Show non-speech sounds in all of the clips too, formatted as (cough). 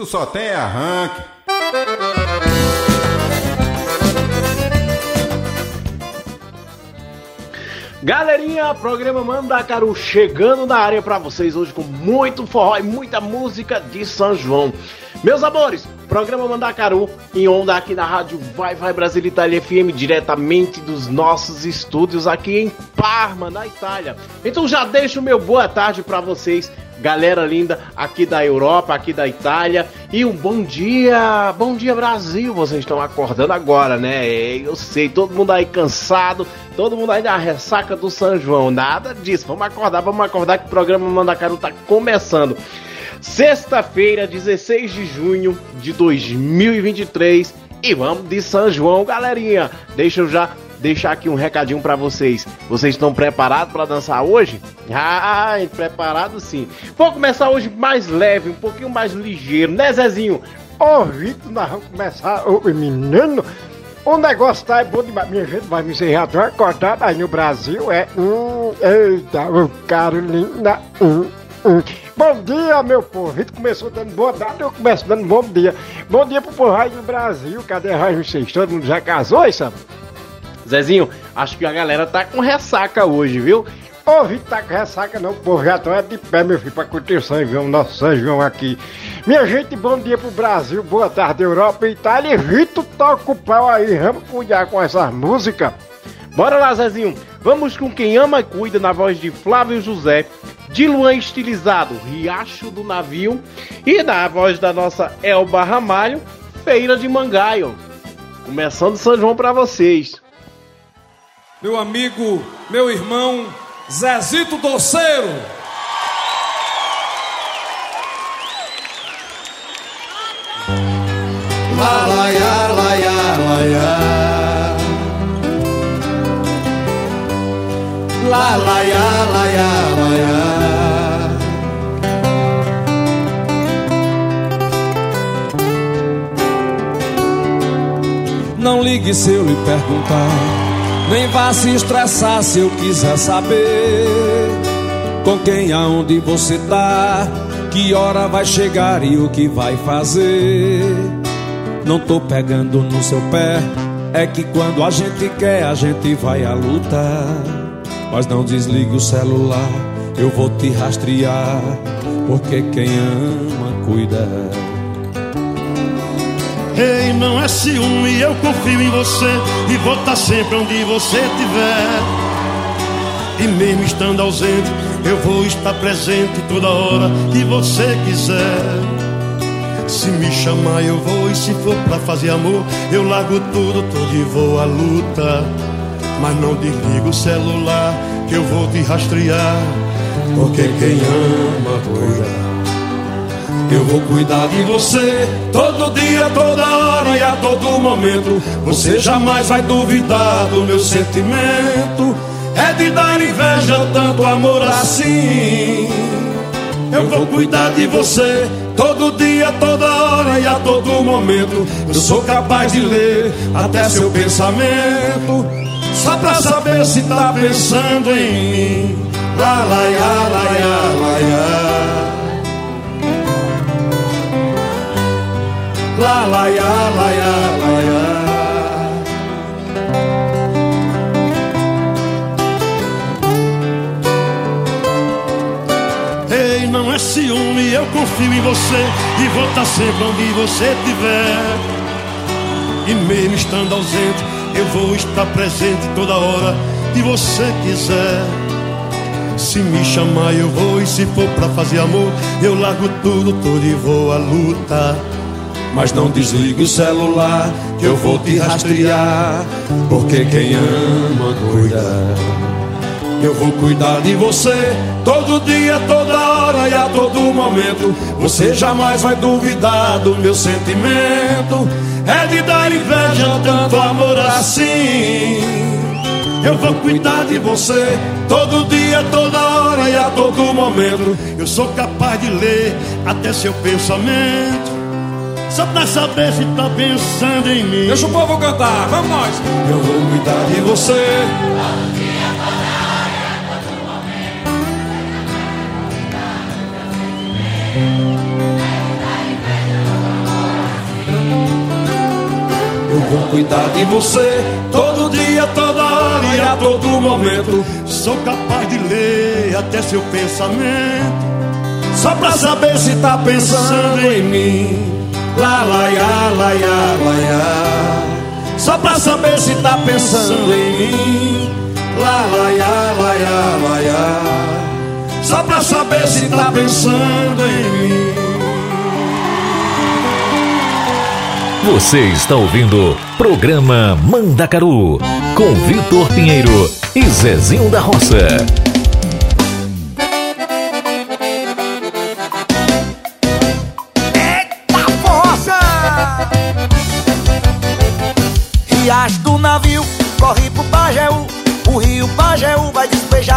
Tu só tem arranque. Galerinha, programa Mandacaru chegando na área para vocês hoje com muito forró e muita música de São João. Meus amores, programa Mandacaru em onda aqui na rádio Vai Vai Brasil Itália FM, diretamente dos nossos estúdios aqui em Parma, na Itália. Então já deixo o meu boa tarde para vocês, galera linda aqui da Europa, aqui da Itália. E um bom dia, bom dia Brasil. Vocês estão acordando agora, né? Eu sei, todo mundo aí cansado, todo mundo aí na ressaca do São João. Nada disso, vamos acordar, vamos acordar que o programa Mandacaru tá começando. Sexta-feira, 16 de junho de 2023 e vamos de São João, galerinha. Deixa eu já deixar aqui um recadinho para vocês. Vocês estão preparados para dançar hoje? Ah, preparado sim. Vou começar hoje mais leve, um pouquinho mais ligeiro, né, Zezinho? Ô, Vitor, nós vamos começar, ô menino. O negócio tá é bom demais. Minha gente vai me encerrar tão acordado aí no Brasil. É. Hum, eita, o Carolina. Hum, hum. Bom dia, meu povo. Vitor começou dando boa tarde, eu começo dando bom dia. Bom dia pro povo aí Brasil. Cadê a? Todo mundo já casou, isso? Zezinho, acho que a galera tá com ressaca hoje, viu? Vitor tá com ressaca não, o povo já tá de pé, meu filho, pra curtir o São João, nosso São João aqui. Minha gente, bom dia pro Brasil, boa tarde, Europa e Itália. E Vitor toca o pau aí, vamos cuidar com essas músicas. Bora lá, Zezinho. Vamos com quem ama e cuida na voz de Flávio José, de Luan Estilizado, Riacho do Navio, e na voz da nossa Elba Ramalho, Feira de Mangaio. Começando São João para vocês. Meu amigo, meu irmão, Zezito Doceiro. La la ya, la ya, la ya. La la ya, la ya, la ya. Não ligue se eu lhe perguntar, nem vá se estressar se eu quiser saber com quem aonde você tá, que hora vai chegar e o que vai fazer. Não tô pegando no seu pé, é que quando a gente quer, a gente vai à luta. Mas não desligue o celular, eu vou te rastrear, porque quem ama cuida. Ei, não é ciúme, eu confio em você e vou estar sempre onde você estiver. E mesmo estando ausente, eu vou estar presente toda hora que você quiser. Se me chamar, eu vou, e se for pra fazer amor, eu largo tudo, todo e vou à luta. Mas não desligo o celular, que eu vou te rastrear. Porque quem ama, cuida. Eu vou cuidar de você todo dia, toda hora e a todo momento. Você jamais vai duvidar do meu sentimento. É de dar inveja tanto amor assim. Eu vou cuidar de você todo dia, toda hora e a todo momento. Eu sou capaz de ler até seu pensamento. Só pra saber se tá pensando em mim. Lá, lá, lá, lá, lá, lá. La la ya la ya la ya. Ei, não é ciúme, eu confio em você e vou estar sempre onde você estiver. E mesmo estando ausente, eu vou estar presente toda hora que você quiser. Se me chamar, eu vou, e se for pra fazer amor, eu largo tudo, tudo e vou à luta. Mas não desligue o celular, que eu vou te rastrear. Porque quem ama cuida. Eu vou cuidar de você todo dia, toda hora e a todo momento. Você jamais vai duvidar do meu sentimento. É de dar inveja tanto amor assim. Eu vou cuidar de você todo dia, toda hora e a todo momento. Eu sou capaz de ler até seu pensamento. Só pra saber se tá pensando em mim. Deixa o povo cantar, vamos nós. Eu vou cuidar de você. Eu vou cuidar de você todo dia, toda hora e a todo momento. Sou capaz de ler até seu pensamento. Só pra saber se tá pensando em mim. Lá, lá, ya, lá, ya, lá, ya. Só pra saber se tá pensando em mim. Lá, lá, ya, lá, ya, lá, ya. Só pra saber se tá pensando em mim. Você está ouvindo programa Mandacaru com Vitor Pinheiro e Zezinho da Roça.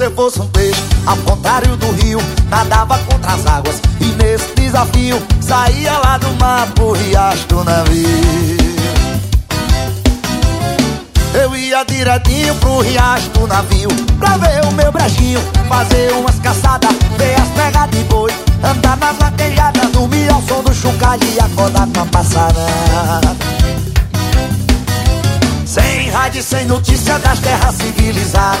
Eu fosse um peixe, ao contrário do rio Nadava contra as águas. E nesse desafio Saía lá do mar pro riacho do navio. Eu ia direitinho pro riacho do navio Pra ver o meu brejinho Fazer umas caçadas Ver as pegas de boi Andar nas vaquejadas Dormir ao som do chocalho E acordar com a passarada sem rádio, sem notícia das terras civilizadas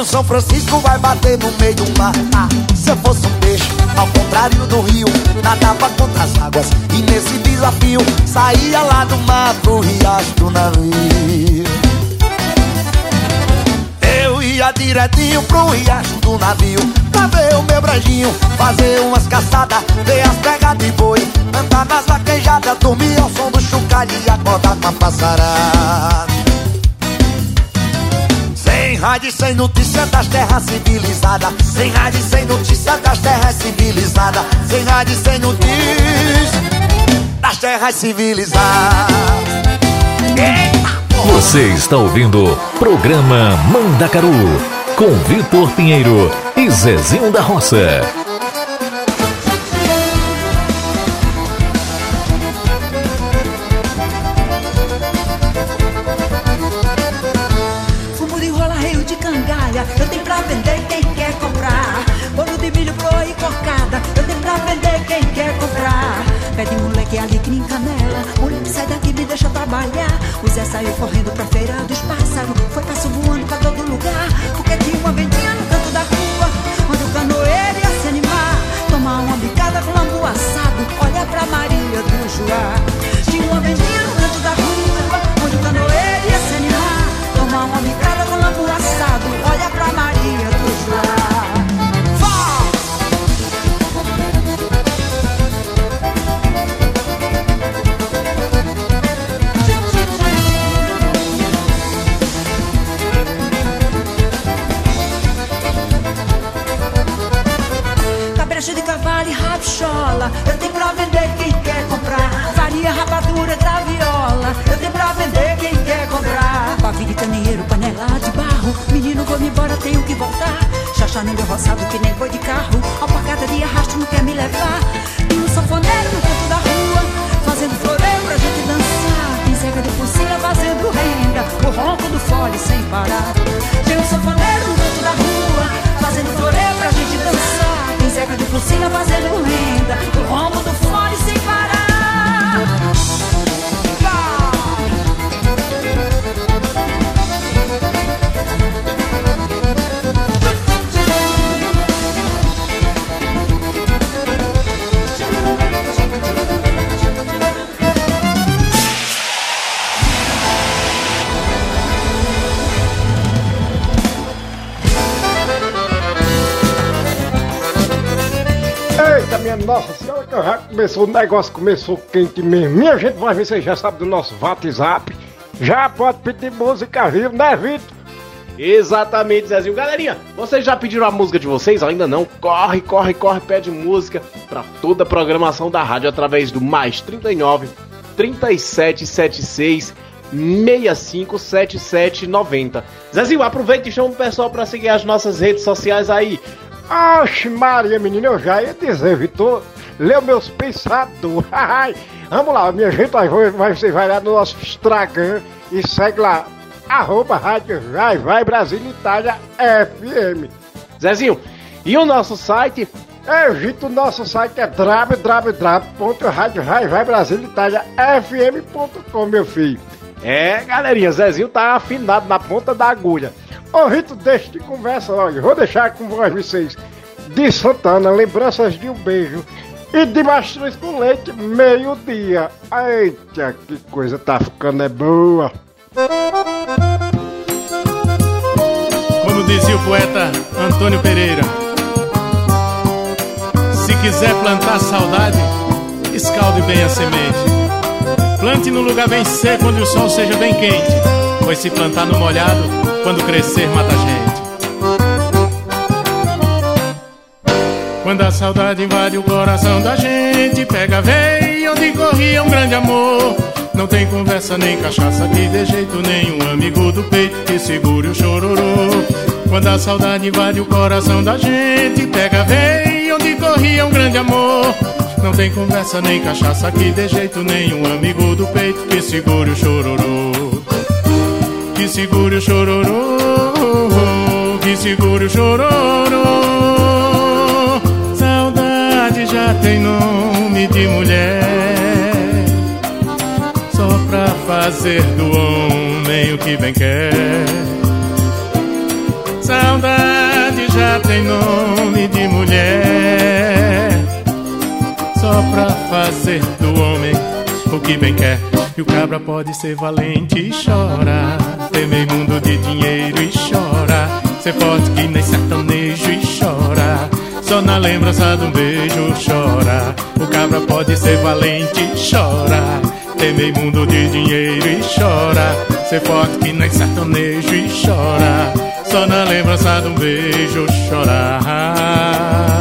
O São Francisco vai bater no meio do mar. Ah, Se eu fosse um peixe, ao contrário do rio Nadava contra as águas e nesse desafio Saía lá do mar pro riacho do navio eu ia direitinho pro riacho do navio Pra ver o meu brejinho Fazer umas caçadas Ver as pegas de boi Andar nas vaquejadas Dormir ao som do chocalho E acordar com a passarada rádio sem notícia das terras civilizadas Sem rádio sem notícia das terras civilizadas Sem rádio sem notícia Das terras civilizadas! Você está ouvindo programa Mandacaru com Vitor Pinheiro e Zezinho da Roça. Correndo pra feira começou, o negócio começou quente mesmo. Minha gente vai ver, vocês já sabem do nosso WhatsApp. Já pode pedir música viu, né, Vitor? Exatamente, Zezinho. Galerinha, vocês já pediram a música de vocês? Ainda não? Corre, corre, corre, pede música pra toda a programação da rádio através do mais 39 3776 657790. Zezinho, aproveita e chama o pessoal pra seguir as nossas redes sociais aí. Oxe, Maria, menina, eu já ia dizer, Vitor. Leu meus pensadores. (laughs) Ai, Vamos lá, minha gente, vai- você vai lá no nosso Instagram e segue lá. Arroba Rádio Vai Vai Brasil Itália FM. Zezinho, e o nosso site? É, gente, o nosso site é www.radiovaivaibrasilitaliafm.com, meu filho. É, galerinha, Zezinho tá afinado na ponta da agulha. Ô, Rito, deixa de conversa, olha, vou deixar com vocês. De Santana, lembranças de um beijo. E de mastruz com leite, meio-dia. Eita, que coisa tá ficando é boa. Como dizia o poeta Antônio Pereira, se quiser plantar saudade, escalde bem a semente. Plante no lugar bem seco onde o sol seja bem quente, pois se plantar no molhado, quando crescer mata a gente. Quando a saudade invade o coração da gente, pega veio onde corria um grande amor. Não tem conversa nem cachaça que de jeito nenhum amigo do peito que segure o chororô. Quando a saudade invade o coração da gente, pega veio onde corria um grande amor. Não tem conversa nem cachaça que de jeito nenhum amigo do peito que segure o chororô. Que segure o chororô, que segure o chororô. Já tem nome de mulher, só pra fazer do homem o que bem quer. Saudade já tem nome de mulher, só pra fazer do homem o que bem quer. E o cabra pode ser valente e chora, temer mundo de dinheiro e chora, ser forte que nem sertanejo e chora. Só na lembrança de um beijo chora. O cabra pode ser valente chora. Temer mundo de dinheiro e chora. Ser forte que nem sertanejo e chora. Só na lembrança de um beijo chorar.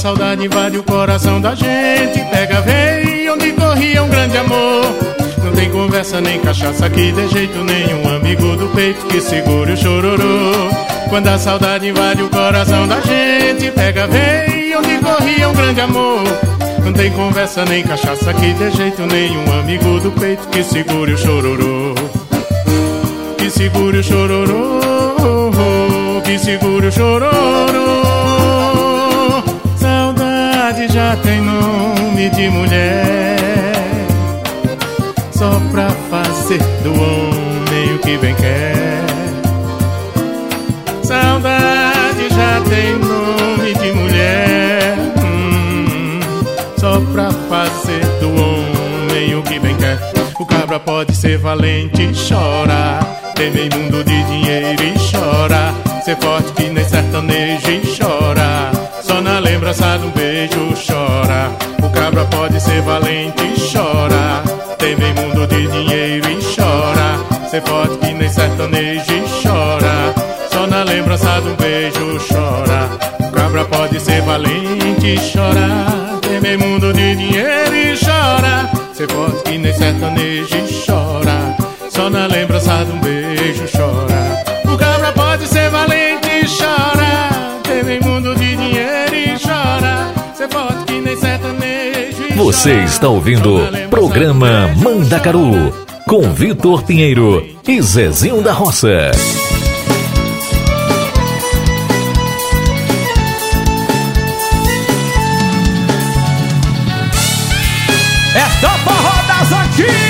Saudade invade o coração da gente, pega veio onde corria um grande amor. Não tem conversa nem cachaça que de jeito nenhum amigo do peito que segure o chororô. Quando a saudade invade o coração da gente, pega veio onde corria um grande amor. Não tem conversa nem cachaça que de jeito nenhum amigo do peito que segure o chororô. Que segure o chororô, que segure o chororô. Já tem nome de mulher, só pra fazer do homem o que bem quer. Saudade já tem nome de mulher, hum, só pra fazer do homem o que bem quer. O cabra pode ser valente chora, temer mundo de dinheiro e chora, ser forte que nem sertanejo e chora. Só na lembrança beijo chora. Pode ser valente e chora. Temer mundo de dinheiro Ser forte que nem sertanejo e chora. Só na lembrança de um beijo chora. Cabra pode ser valente e chorar. Temer mundo de dinheiro e chora. Ser forte que nem sertanejo Você está ouvindo programa Mandacaru com Vitor Pinheiro e Zezinho da Roça. É só forró das.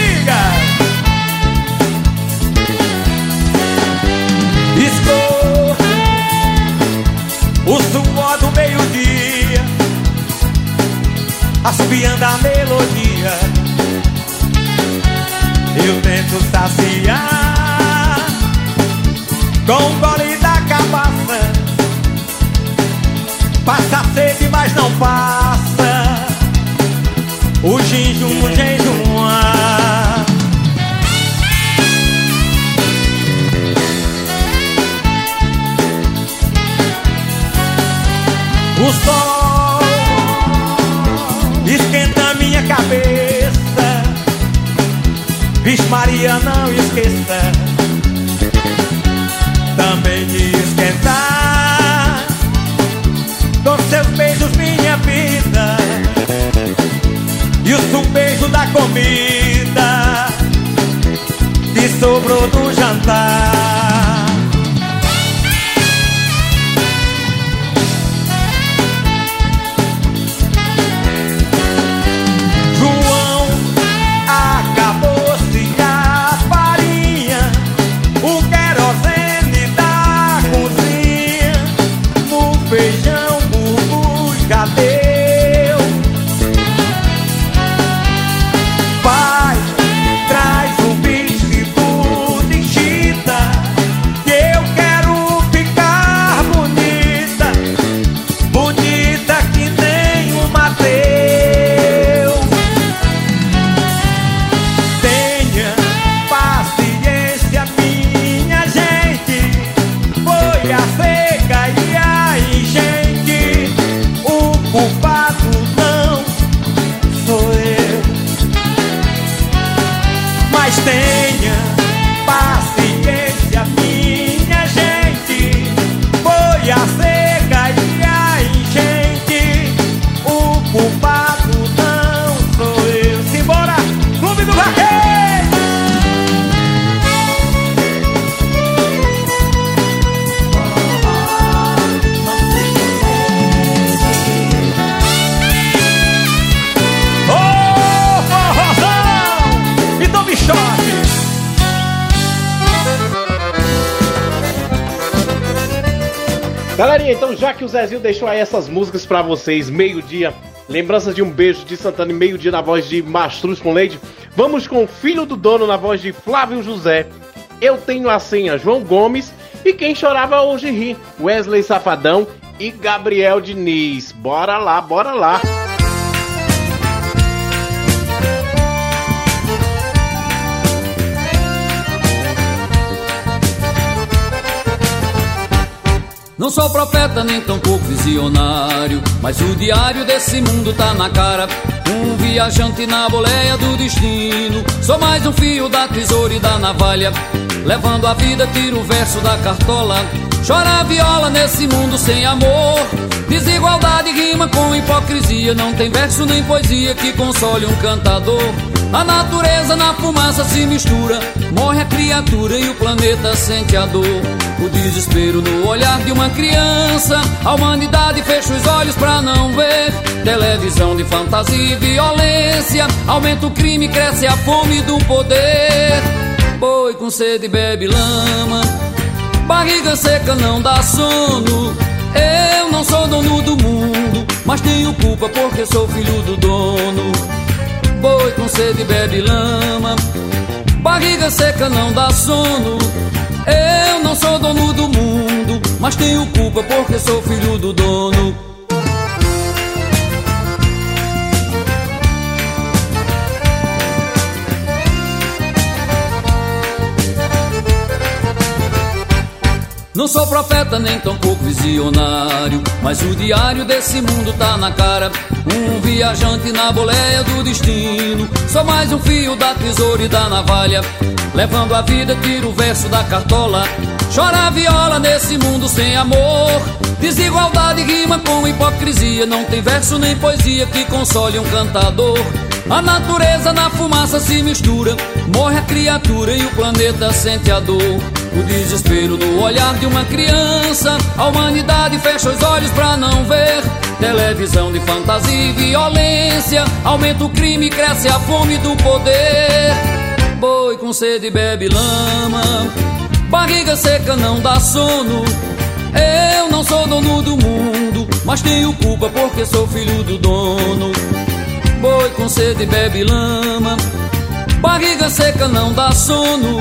Assobiando a melodia. Eu tento saciar com o gole da cabaça. Passa sede, mas não passa. O jejum, o jejum. O sol cabeça. Vixe Maria, não esqueça. Também de esquentar Com seus beijos minha vida. E o beijo da comida que sobrou do jantar. Zezinho deixou aí essas músicas pra vocês, meio-dia, lembranças de um beijo de Santana e meio-dia na voz de Mastruz com Leite, vamos com o Filho do Dono na voz de Flávio José. Eu tenho a senha João Gomes e quem chorava hoje ri, Wesley Safadão e Gabriel Diniz. Bora lá, bora lá. Não sou profeta nem tampouco visionário, mas o diário desse mundo tá na cara. Um viajante na boleia do destino. Sou mais um fio da tesoura e da navalha, levando a vida, tiro o verso da cartola. Chora a viola nesse mundo sem amor. Desigualdade rima com hipocrisia. Não tem verso nem poesia que console um cantador. A natureza na fumaça se mistura. Morre a criatura e o planeta sente a dor. O desespero no olhar de uma criança. A humanidade fecha os olhos pra não ver. Televisão de fantasia e violência. Aumenta o crime, cresce a fome do poder. Boi com sede bebe lama. Barriga seca não dá sono. Eu não sou dono do mundo, mas tenho culpa porque sou filho do dono. Boi com sede bebe lama. Barriga seca não dá sono. Eu não sou dono do mundo, mas tenho culpa porque sou filho do dono. Não sou profeta nem tão pouco visionário, mas o diário desse mundo tá na cara. Um viajante na boleia do destino. Sou mais um fio da tesoura e da navalha. Levando a vida, tiro o verso da cartola. Chora a viola nesse mundo sem amor. Desigualdade rima com hipocrisia. Não tem verso nem poesia que console um cantador. A natureza na fumaça se mistura. Morre a criatura e o planeta sente a dor. O desespero no olhar de uma criança. A humanidade fecha os olhos pra não ver. Televisão de fantasia e violência. Aumenta o crime, cresce a fome do poder. Boi com sede bebe lama. Barriga seca não dá sono. Eu não sou dono do mundo, mas tenho culpa porque sou filho do dono. Boi com sede bebe lama. Barriga seca não dá sono.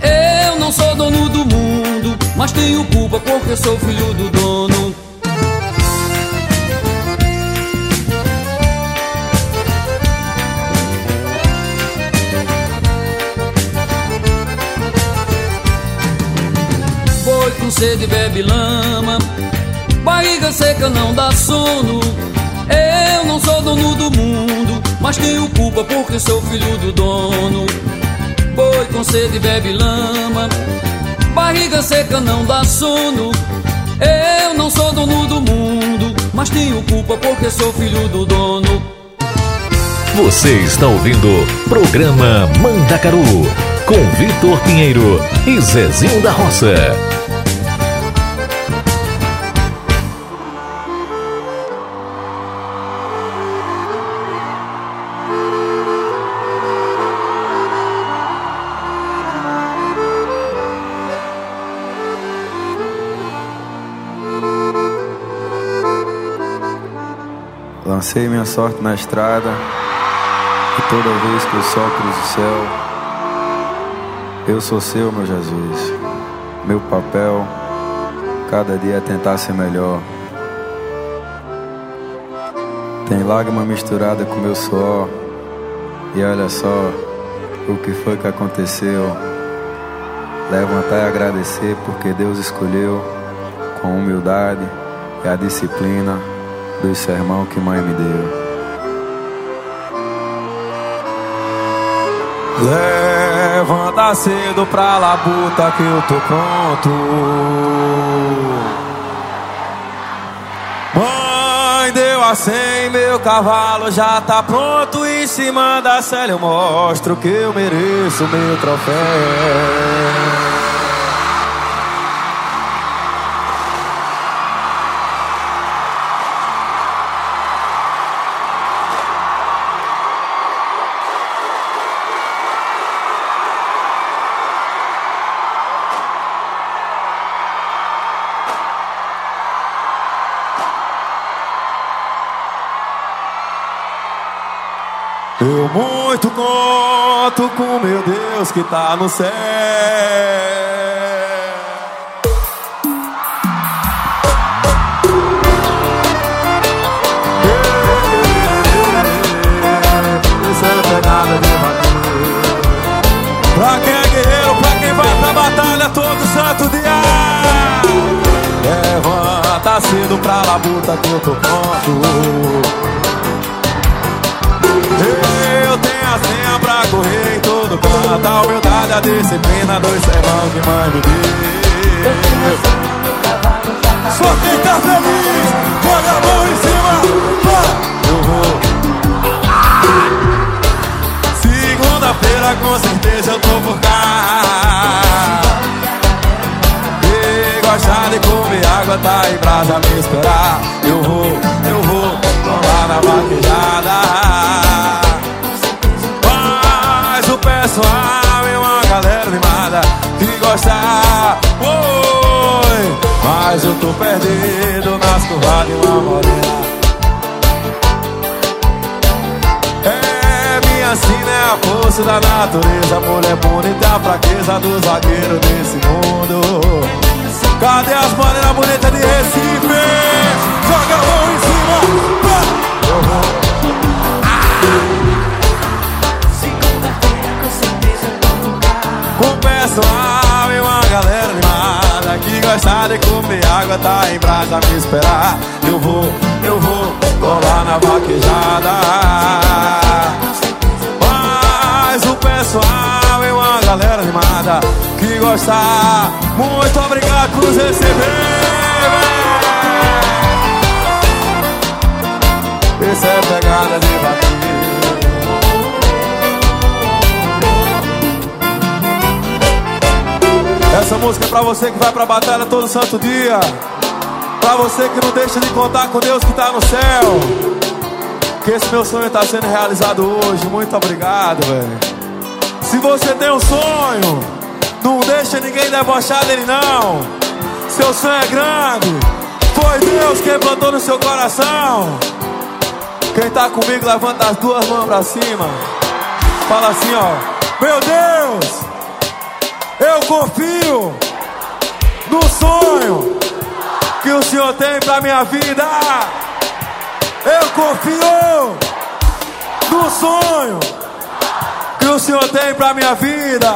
Eu não sou dono do mundo, mas tenho culpa porque sou filho do dono. Boi com sede bebe lama. Barriga seca não dá sono. Eu não sou dono do mundo, mas tenho culpa porque sou filho do dono. Boi com sede bebe lama, barriga seca não dá sono. Eu não sou dono do mundo, mas tenho culpa porque sou filho do dono. Você está ouvindo programa Mandacaru com Vitor Pinheiro e Zezinho da Roça. Minha sorte na estrada e toda vez que o sol cruza o céu, eu sou seu, meu Jesus. Meu papel, cada dia é tentar ser melhor. Tem lágrima misturada com meu suor, e olha só o que foi que aconteceu. Levantar e agradecer porque Deus escolheu com humildade e a disciplina do sermão que mãe me deu. Levanta cedo pra labuta que eu tô pronto. Mãe deu a cem, meu cavalo já tá pronto. Em cima da cela eu mostro que eu mereço meu troféu. Que tá no céu. É. Pra quem é guerreiro, pra quem vai pra batalha todo santo dia. Levanta cedo pra labuta que eu tô pronto. Eu tenho a senha pra correr todo canto A humildade, a disciplina, dois sermão que mãe me deu Só quem tá feliz, põe a mão em cima Eu vou. Segunda-feira com certeza eu tô por cá. E gostar de comer água, tá em brasa me esperar. Eu vou, eu vou, lá na vaquejada é uma galera animada que gosta. Oi, mas eu tô perdido nas curvas de uma morena. É minha sina, é a força da natureza. Mulher bonita, a fraqueza dos vaqueiros desse mundo. Cadê as morenas bonitas de Recife? Joga a mão em cima. Com o pessoal e uma galera animada que gosta água tá em brasa me esperar. Eu vou, eu vou colar na vaquejada. Mas o pessoal é uma galera animada que gosta. Muito obrigado por nos receber. Essa é pegada de bater. Essa música é pra você que vai pra batalha todo santo dia. Pra você que não deixa de contar com Deus que tá no céu. Que esse meu sonho tá sendo realizado hoje. Muito obrigado, velho. Se você tem um sonho, não deixa ninguém debochar dele, não. Seu sonho é grande. Foi Deus quem plantou no seu coração. Quem tá comigo, levanta as duas mãos pra cima. Fala assim, ó. Meu Deus! Eu confio no sonho que o Senhor tem pra minha vida. Eu confio no sonho que o Senhor tem pra minha vida.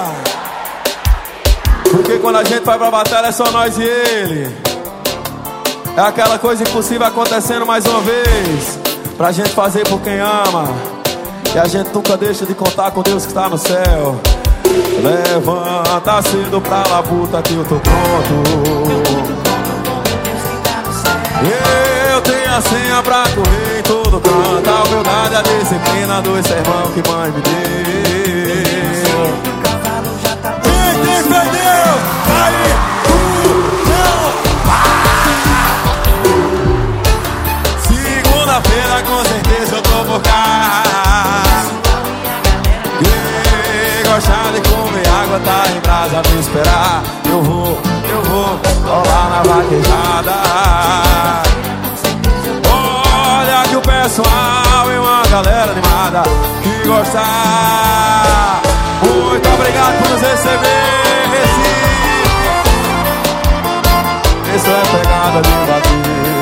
Porque quando a gente vai pra batalha é só nós e Ele. É aquela coisa impossível acontecendo mais uma vez. Pra gente fazer por quem ama. E a gente nunca deixa de contar com Deus que está no céu. Levanta cedo pra labuta que eu tô pronto. Eu tenho a senha pra correr em todo canto. A humildade, a disciplina do sermão que mãe me deu. De comer água, tá em brasa me esperar. Eu vou, eu vou colar na vaquejada. Olha que o pessoal é uma galera animada que gosta. Muito obrigado por nos receber. Isso é pegada de bater.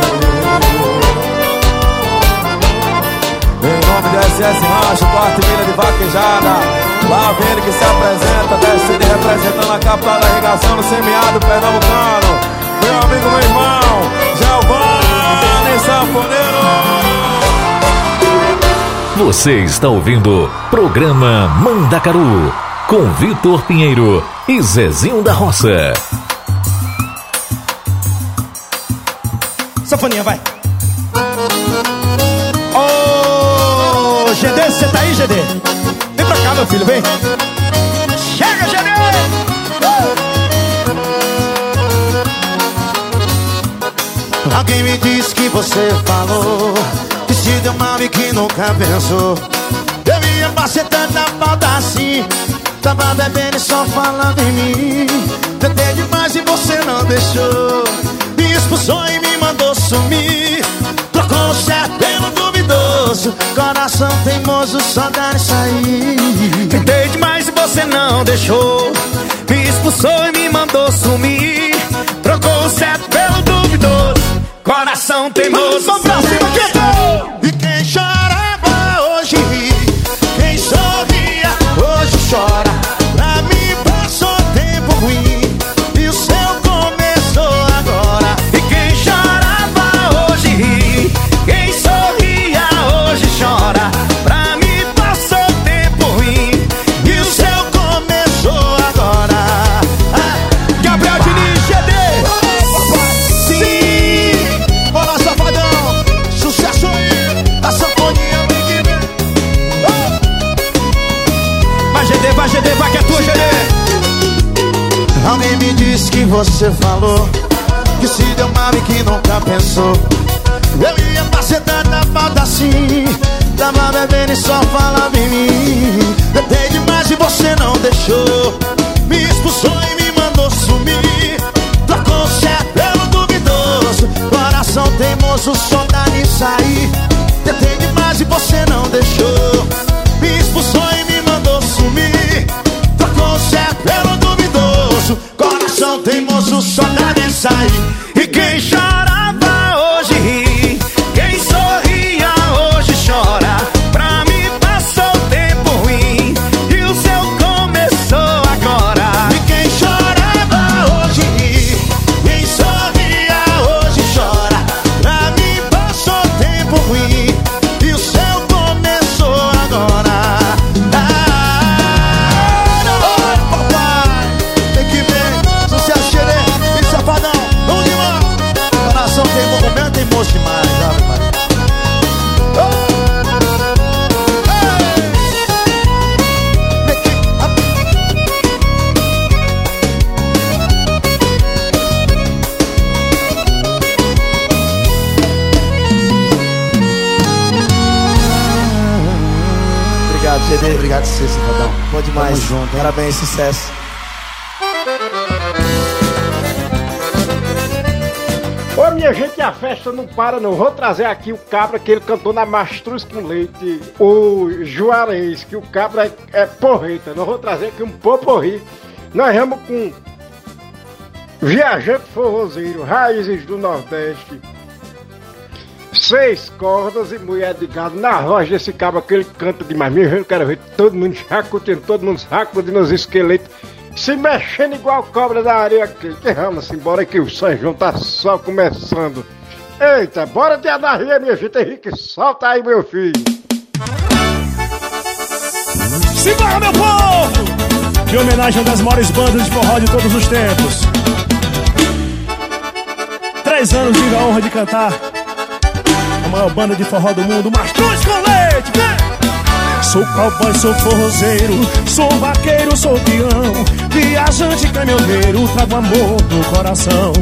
SS Rancho, quarta milha de vaquejada. Lá vem ele que se apresenta, descendo e representando a capital da irrigação no semiárido pernambucano. Meu amigo, meu irmão, Giovanni Sanfoneiro. Você está ouvindo programa Mandacaru com Vitor Pinheiro e Zezinho da Roça. Sanfoninha, vai. GD, você tá aí, GD? Vem pra cá, meu filho, vem. Chega, Janê! Alguém me disse que você falou Que se deu mal e que nunca pensou Eu ia macetando na falta assim Tava bebendo e só falando em mim Tentei demais e você não deixou Me expulsou e me mandou sumir Trocou o certo pelo duvidoso Coração teimoso só dá nisso aí Tentei demais e você não deixou. Me expulsou e me mandou sumir. Trocou o certo pelo duvidoso Coração teimoso Vamos pra cima, que você falou Que se deu mal e que nunca pensou. Eu ia macetando na falta assim Tava bebendo e só falava em mim. Tentei demais e você não deixou. Me expulsou e me mandou sumir. Trocou o certo pelo duvidoso. Coração teimoso só dá nisso aí Tentei demais e você não deixou dá obrigado ser, cidadão. Bom demais. Tamo junto, hein? Parabéns, sucesso. Ô minha gente, a festa não para não. Vou trazer aqui o cabra que ele cantou na Mastruz com Leite, o Juarez, que o cabra é, é porreta. Nós vou trazer aqui um poporri. Nós vamos com Viajante Forrozeiro, Raízes do Nordeste. Seis cordas e mulher de gado na voz desse cabra que ele canta demais. Gente, eu quero ver todo mundo sacudindo, todo mundo sacudindo os esqueletos se mexendo igual cobra da areia aqui. Que vamos embora que o São João tá só começando. Eita, bora de anarria, minha gente. Henrique, solta aí, meu filho. Simbora, meu povo! Em homenagem a das maiores bandas de forró de todos os tempos. Três anos tive a honra de cantar a maior banda de forró do mundo, Mastruz com Leite, vem! Sou cowboy, sou forrozeiro, sou vaqueiro, sou peão Viajante, caminhoneiro, trago amor no coração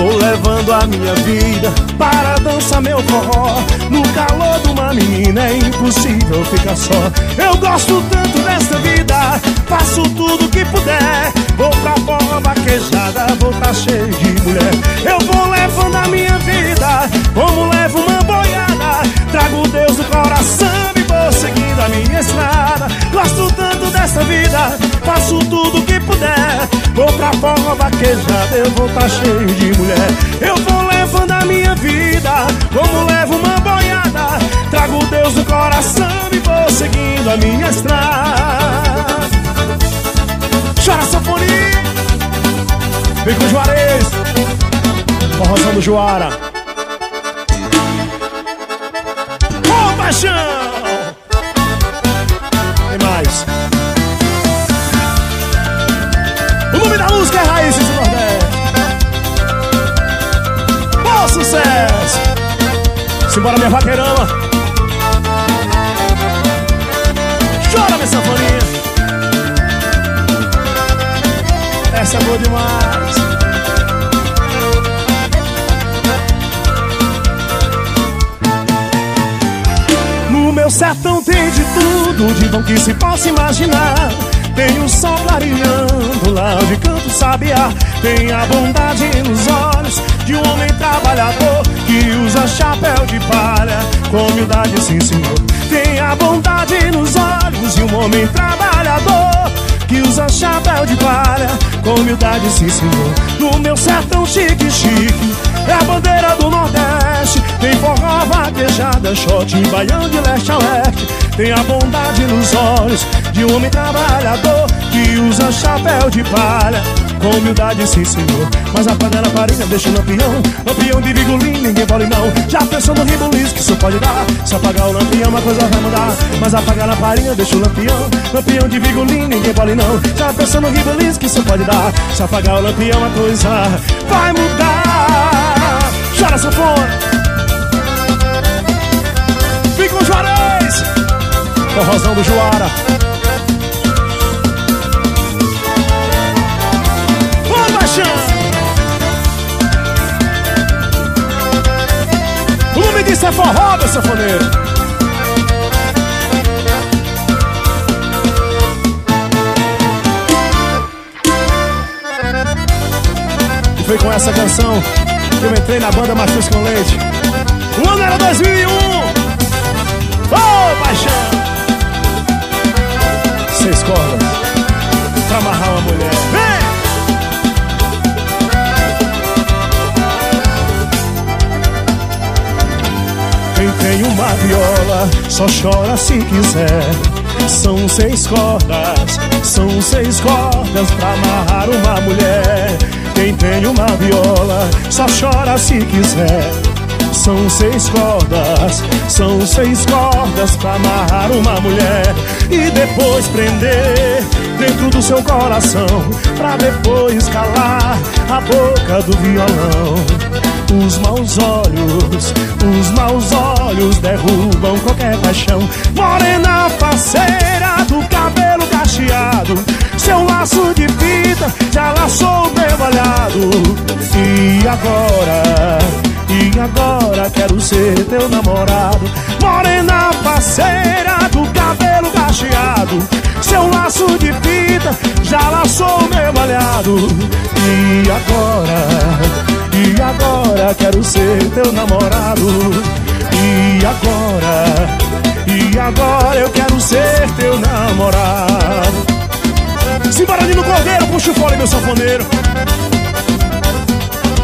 Vou levando a minha vida para dançar meu forró. No calor de uma menina é impossível ficar só. Eu gosto tanto desta vida, faço tudo que puder. Vou pra porra vaquejada, vou tá cheio de mulher. Eu vou levando a minha vida, como levo uma boiada Trago Deus no coração e vou seguindo a minha estrada. Gosto tanto dessa vida, faço tudo que puder. Vou pra forma vaquejada, eu vou tá cheio de mulher. Eu vou levando a minha vida, como levo uma boiada. Trago Deus no coração e vou seguindo a minha estrada. Chora sanfonia Vem com o Juarez Forrozão do Juara paixão! Tem mais. O nome da música é Raízes do Nordeste. Bom sucesso! Simbora minha vaqueirama. Chora minha sanfoninha. Essa é boa demais meu sertão tem de tudo, de bom que se possa imaginar. Tem o sol clareando lá de canto sabiá. Tem a bondade nos olhos de um homem trabalhador que usa chapéu de palha com humildade, sim senhor. Tem a bondade nos olhos de um homem trabalhador que usa chapéu de palha com humildade, sim senhor. No meu sertão chique, chique, é a bandeira do Nordeste. Tem forró, vaquejada, shot, baião de leste a oeste. Tem a bondade nos olhos de um homem trabalhador que usa chapéu de palha com humildade, sim senhor. Mas a farinha deixa o lampião, lampião de vigolim, ninguém pode não. Já pensou no ribuliço que isso pode dar? Se apagar o lampião, uma coisa vai mudar. Mas apagar a farinha deixa o lampião, lampião de vigolim, ninguém pode não. Já pensou no ribuliço que isso pode dar? Se apagar o lampião, uma coisa vai mudar. Chora sanfona. Com o Juarez. Forrozão do Juara. Ô paixão O nome disso é forró, meu sanfoneiro. E foi com essa canção que eu entrei na banda Matheus com Leite O ano era 2001 Ô, paixão! Seis cordas pra amarrar uma mulher. Vem! Quem tem uma viola só chora se quiser. São seis cordas, são seis cordas pra amarrar uma mulher. Quem tem uma viola só chora se quiser. São seis cordas, são seis cordas pra amarrar uma mulher e depois prender dentro do seu coração, pra depois calar a boca do violão. Os maus olhos, os maus olhos derrubam qualquer paixão. Morena faceira do cabelo cacheado, seu laço de fita já laçou meu olhado. E agora? E agora quero ser teu namorado Morena parceira do cabelo cacheado. Seu laço de fita já laçou meu malhado. E agora, e agora quero ser teu namorado. E agora, e agora eu quero ser teu namorado. Simbora ali no cordeiro, puxa o fole meu sanfoneiro.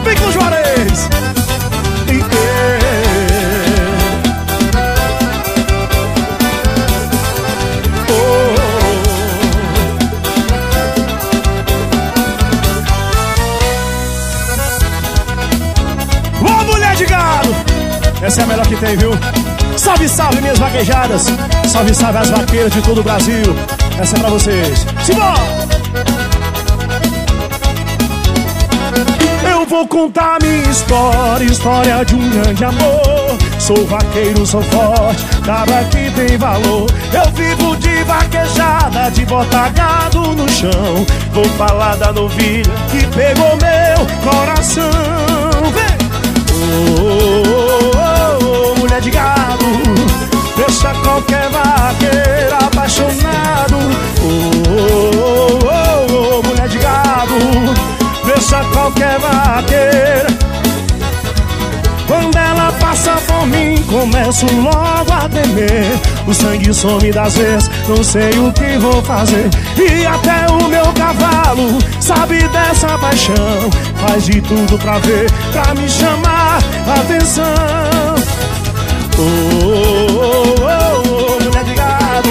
Vem com o Juarez. E Ô mulher de gado! Essa é a melhor que tem, viu? Salve, salve, minhas vaquejadas! Salve, salve as vaqueiras de todo o Brasil! Essa é pra vocês! Simbora! Eu vou contar minha história, história de um grande amor. Sou vaqueiro, sou forte, cara que tem valor. Eu vivo de vaquejada, de botar gado no chão. Vou falar da novilha que pegou meu coração. Vem! Oh, oh, oh, mulher de gado, deixa qualquer vaqueiro apaixonado. Oh, oh, oh, oh, mulher de gado, deixa qualquer vaqueira. Quando ela passa por mim, começo logo a temer. O sangue some das vezes, não sei o que vou fazer. E até o meu cavalo sabe dessa paixão. Faz de tudo pra ver, pra me chamar a atenção. Oh, oh, oh, mulher de gado,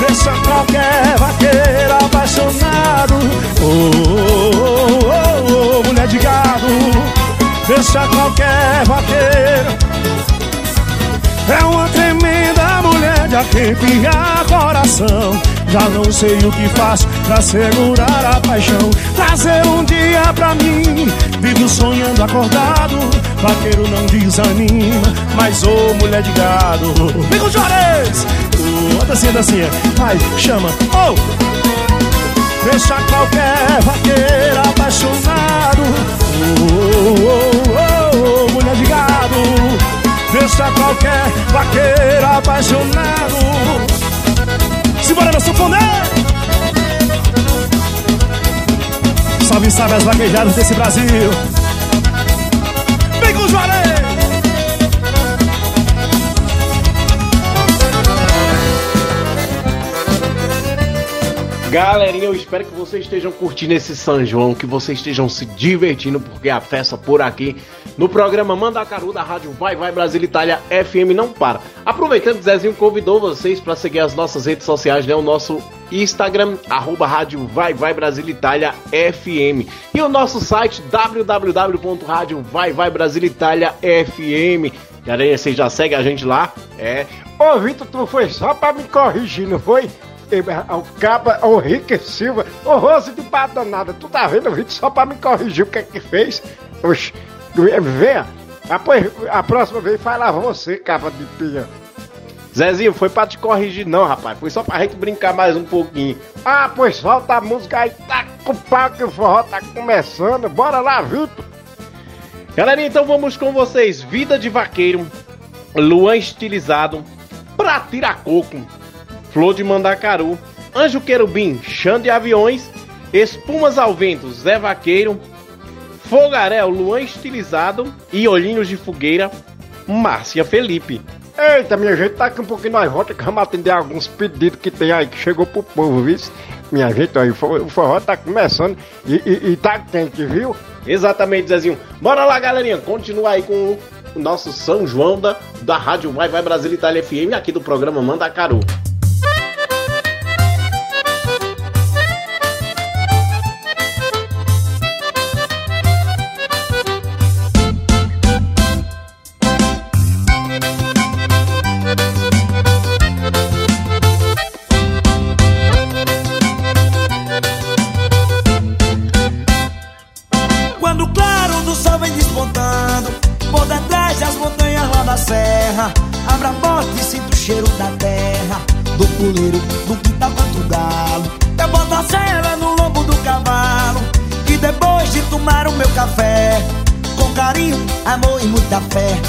deixa qualquer vaqueiro apaixonado. Oh, oh, mulher de gado, deixa qualquer vaqueiro. É uma tremenda mulher de arrepiar coração. Já não sei o que faço pra segurar a paixão. Trazer um dia pra mim, vivo sonhando acordado. Vaqueiro não desanima, mas ô mulher de gado. Vem com Juarez! Oh, dancinha, dancinha, vai, chama, oh! Deixa qualquer vaqueiro apaixonado. Oh, oh, oh, oh, mulher de gado. Deixa qualquer vaqueiro apaixonado Simbora meu sanfoneiro Salve, salve as vaquejadas desse Brasil! Vem com o Juarez! Galerinha, eu espero que vocês estejam curtindo esse São João, que vocês estejam se divertindo, porque a festa por aqui no programa Mandacaru da Rádio Vai Vai Brasil Itália FM não para. Aproveitando, o Zezinho convidou vocês para seguir as nossas redes sociais, né? O nosso Instagram, arroba Rádio Vai Vai Brasil Itália FM. E o nosso site www.radiovaivaibrasilitaliafm. Galerinha, vocês já seguem a gente lá? É. Ô, Vitor, tu foi só pra me corrigir, não foi? O caba, o Rick Silva, ô Rose de danada, tu tá vendo, Vitor, só pra me corrigir o que é que fez? Oxi, venha, depois, a próxima vez fala você, capa de pia. Zezinho, foi pra te corrigir não, rapaz, foi só pra gente brincar mais um pouquinho. Ah, pois solta a música aí, tá com o pau que o forró tá começando, bora lá, Vitor. Galera, então vamos com vocês, Vida de Vaqueiro, Luan Estilizado, Pra Tirar Coco, Flor de Mandacaru, Anjo Querubim, Chão de Aviões, Espumas ao Vento, Zé Vaqueiro, Fogaréu, Luan Estilizado e Olhinhos de Fogueira, Márcia Felipe. Eita, minha gente, tá aqui um pouquinho mais volta que vamos atender alguns pedidos que tem aí que chegou pro povo, viu? Minha gente, aí, o forró tá começando e, e, e tá quente, viu? Exatamente, Zezinho. Bora lá, galerinha, continua aí com o nosso São João da, da Rádio Vai Vai Brasil Itália FM aqui do programa Manda Caru. Amor e muita fé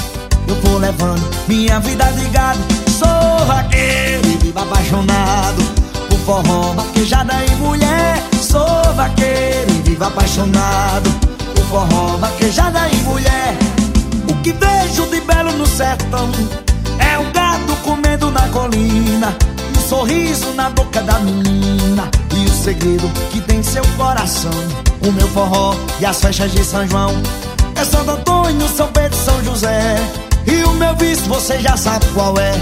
Eu vou levando minha vida de gado Sou vaqueiro e vivo apaixonado por forró, vaquejada e mulher. Sou vaqueiro e vivo apaixonado por forró, vaquejada e mulher. O que vejo de belo no sertão é um gato comendo na colina, um sorriso na boca da menina e o segredo que tem seu coração. O meu forró e as festas de São João é Santo Antônio, São Pedro, São José. E o meu vício você já sabe qual é.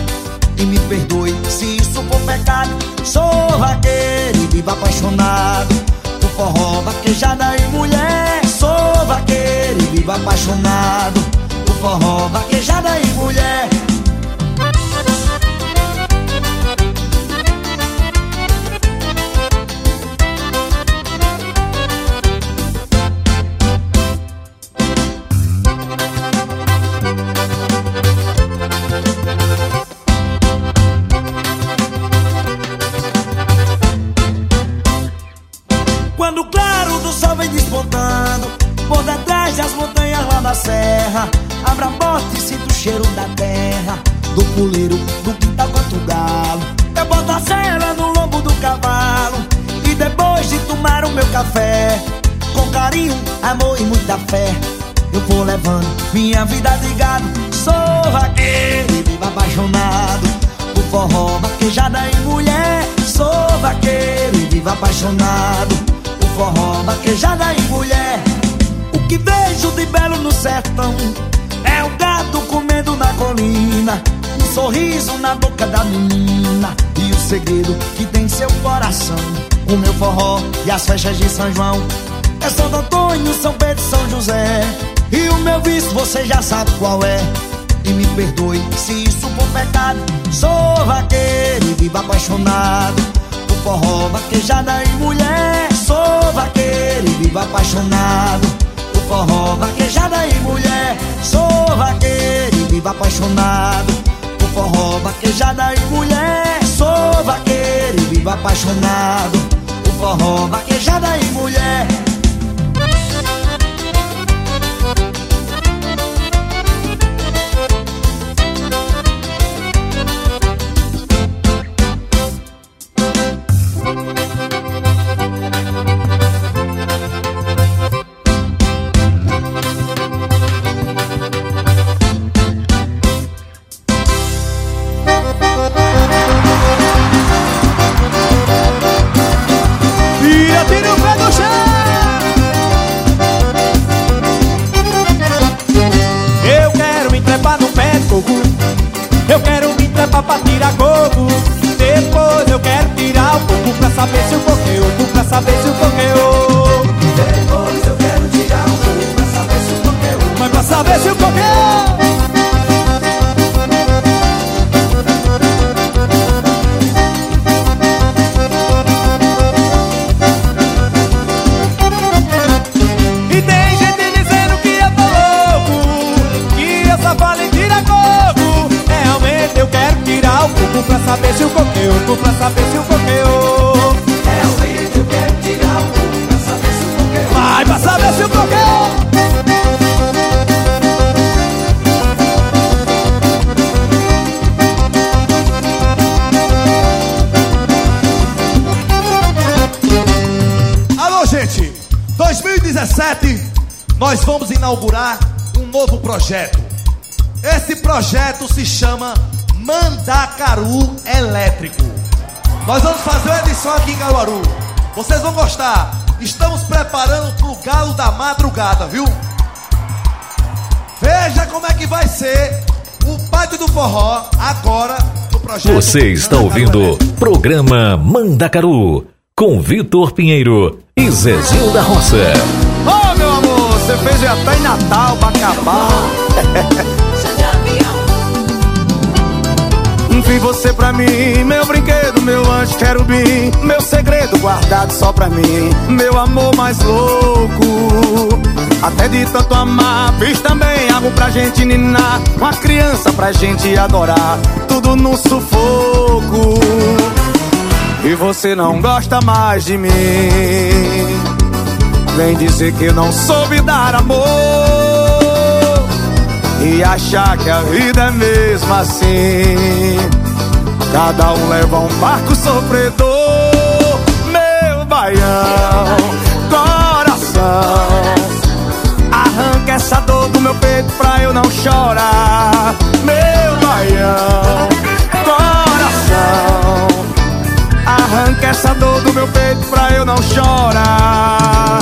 E me perdoe se isso for pecado. Sou vaqueiro e vivo apaixonado por forró, vaquejada e mulher. Sou vaqueiro e vivo apaixonado por forró, vaquejada e mulher. Sertão É o gato comendo na colina Um sorriso na boca da menina. E o segredo que tem seu coração O meu forró e as festas de São João. É Santo Antônio, São Pedro, São José. E o meu vício você já sabe qual é. E me perdoe se isso for pecado Sou vaqueiro e vivo apaixonado Por forró, vaquejada e mulher. Sou vaqueiro e vivo apaixonado forró, vaquejada e mulher. Sou vaqueiro e vivo apaixonado Por forró, vaquejada e mulher. Sou vaqueiro e vivo apaixonado Por forró, vaquejada e mulher madrugada, viu? Veja como é que vai ser o pátio do forró agora no projeto. Você está ouvindo programa Mandacaru com Vitor Pinheiro e Zezinho da Roça. Ô meu amor, você fez já tá em Natal pra acabar. (laughs) Fiz você pra mim, meu brinquedo, meu anjo querubim, meu segredo guardado só pra mim, meu amor mais louco. Até de tanto amar, fiz também algo pra gente ninar, uma criança pra gente adorar, tudo no sufoco. E você não gosta mais de mim. Vem dizer que eu não soube dar amor E achar que a vida é mesmo assim. Cada um leva um barco sofredor Meu baião, coração. Arranca essa dor do meu peito pra eu não chorar Meu baião, coração. Arranca essa dor do meu peito pra eu não chorar.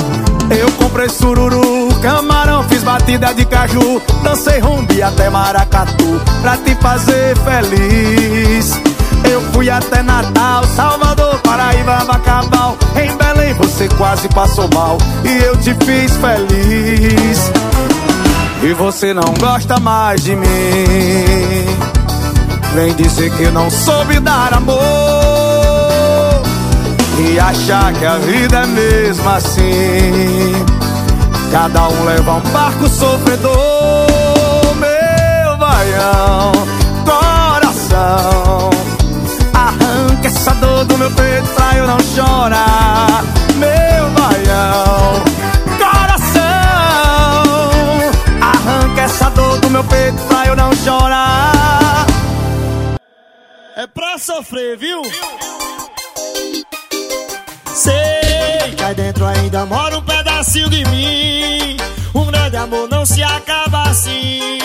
Eu comprei sururu, camarão, fiz batida de caju. Dancei rumbi até maracatu pra te fazer feliz. Eu fui até Natal, Salvador, Paraíba, Bacabal Em Belém você quase passou mal e eu te fiz feliz. E você não gosta mais de mim. Vem dizer que não soube dar amor. E achar que a vida é mesmo assim. Cada um leva um barco sofredor, meu baião, coração. Arranca essa dor do meu peito pra eu não chorar, meu baião, coração. Arranca essa dor do meu peito pra eu não chorar. É pra sofrer, viu? Sei aí dentro ainda mora um pedacinho de mim. Um grande amor não se acaba assim.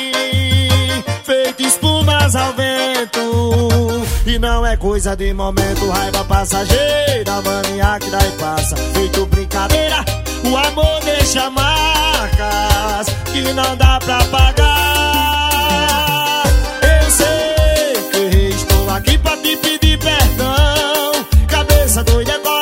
Feito espumas ao vento. E não é coisa de momento, raiva passageira, mania que daí passa. Feito brincadeira, o amor deixa marcas que não dá pra pagar. Eu sei que estou aqui pra te pedir perdão. Cabeça doida, coração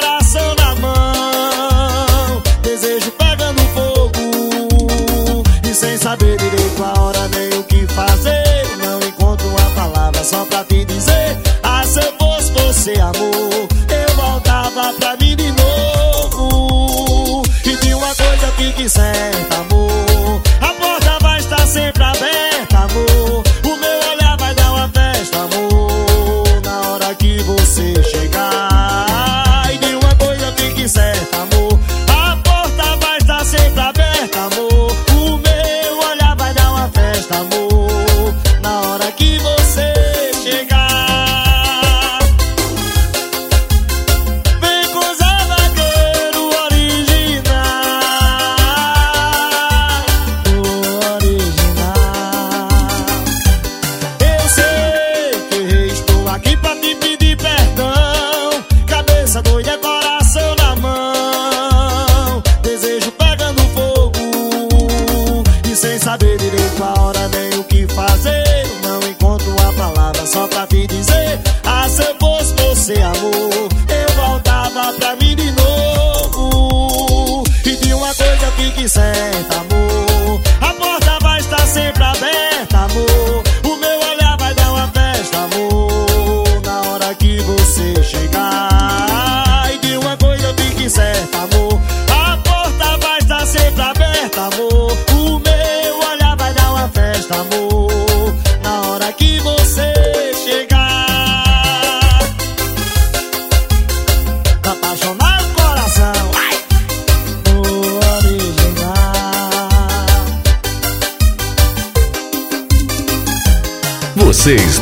só pra te dizer. Ah, se eu fosse você, amor, eu voltava pra mim de novo. E de uma coisa fique certa, amor.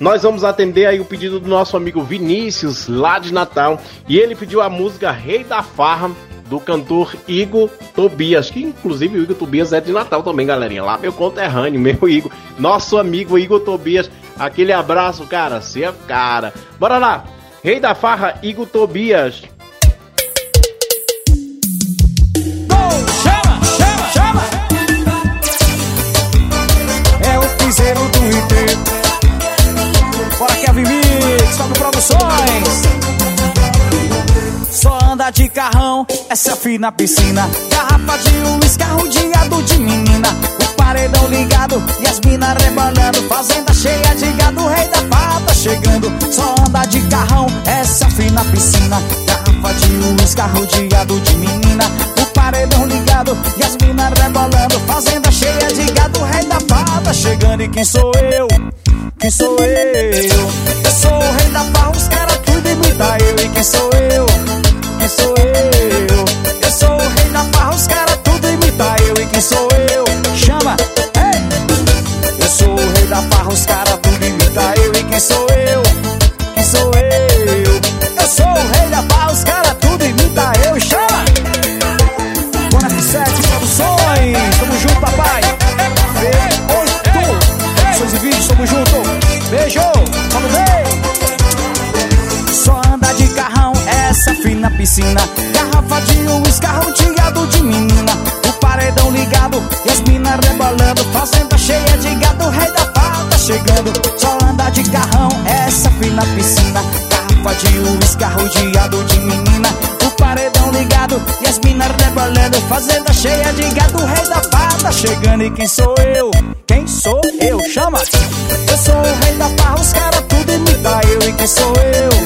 Nós vamos atender aí o pedido do nosso amigo Vinícius, lá de Natal. E ele pediu a música Rei da Farra, do cantor Igor Tobias, que inclusive o Igor Tobias é de Natal também, galerinha. Lá meu conterrâneo, (laughs) meu Igor, nosso amigo Igor Tobias. Aquele abraço, cara, é cara. Bora lá, Rei da Farra, Igor Tobias. Só anda de carrão, essa fina piscina. Garrafa de uísque, carro de gado de menina. Paredão ligado e as minas rebalando. Fazenda cheia de gado, rei da tá chegando. Só anda de carrão, essa fina piscina. Garrafa de uísque, carro de menina. O paredão ligado e as minas rebolando. Fazenda cheia de gado, rei da tá chegando. E quem sou eu? Quem sou eu? Eu sou o rei da farra, os caras tudo imita eu. E quem sou eu? Quem sou eu? Eu sou o rei da farra, os caras E quem sou eu? Chama! Eu sou o rei da farra, os caras tudo imita eu. E quem sou eu? Quem sou eu? Eu sou o rei da farra, os caras tudo imita eu. Chama! Bora F7 Produções, tamo junto, papai. V8 Produções e vídeos, tamo junto. Beijo, vamos ver. Só anda de carrão, essa fina piscina. Garrafa de uísque, gado de menina. O paredão ligado e as minas rebolando. Fazenda cheia de gado, o rei da farra tá chegando. Só anda de carrão, essa fina piscina. Garrafa de uísque, carro de menina. O paredão ligado e as Morena rebolando, fazenda cheia de gado, rei da farra chegando. E quem sou eu? Quem sou eu? Chama! Eu sou o rei da farra, os caras tudo imita eu. E quem sou eu?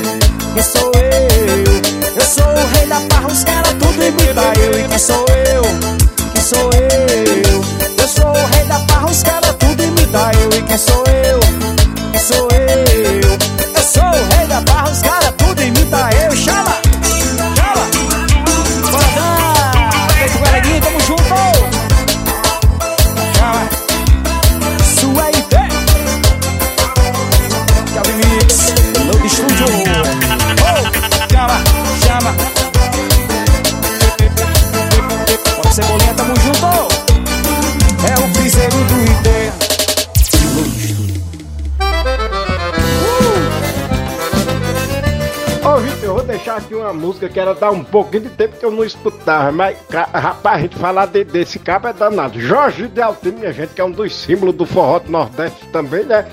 Que era dar um pouquinho de tempo que eu não escutava, mas, rapaz, a gente falar de- desse cabo é danado. Jorge de Altino, minha gente, que é um dos símbolos do forró do Nordeste também, né?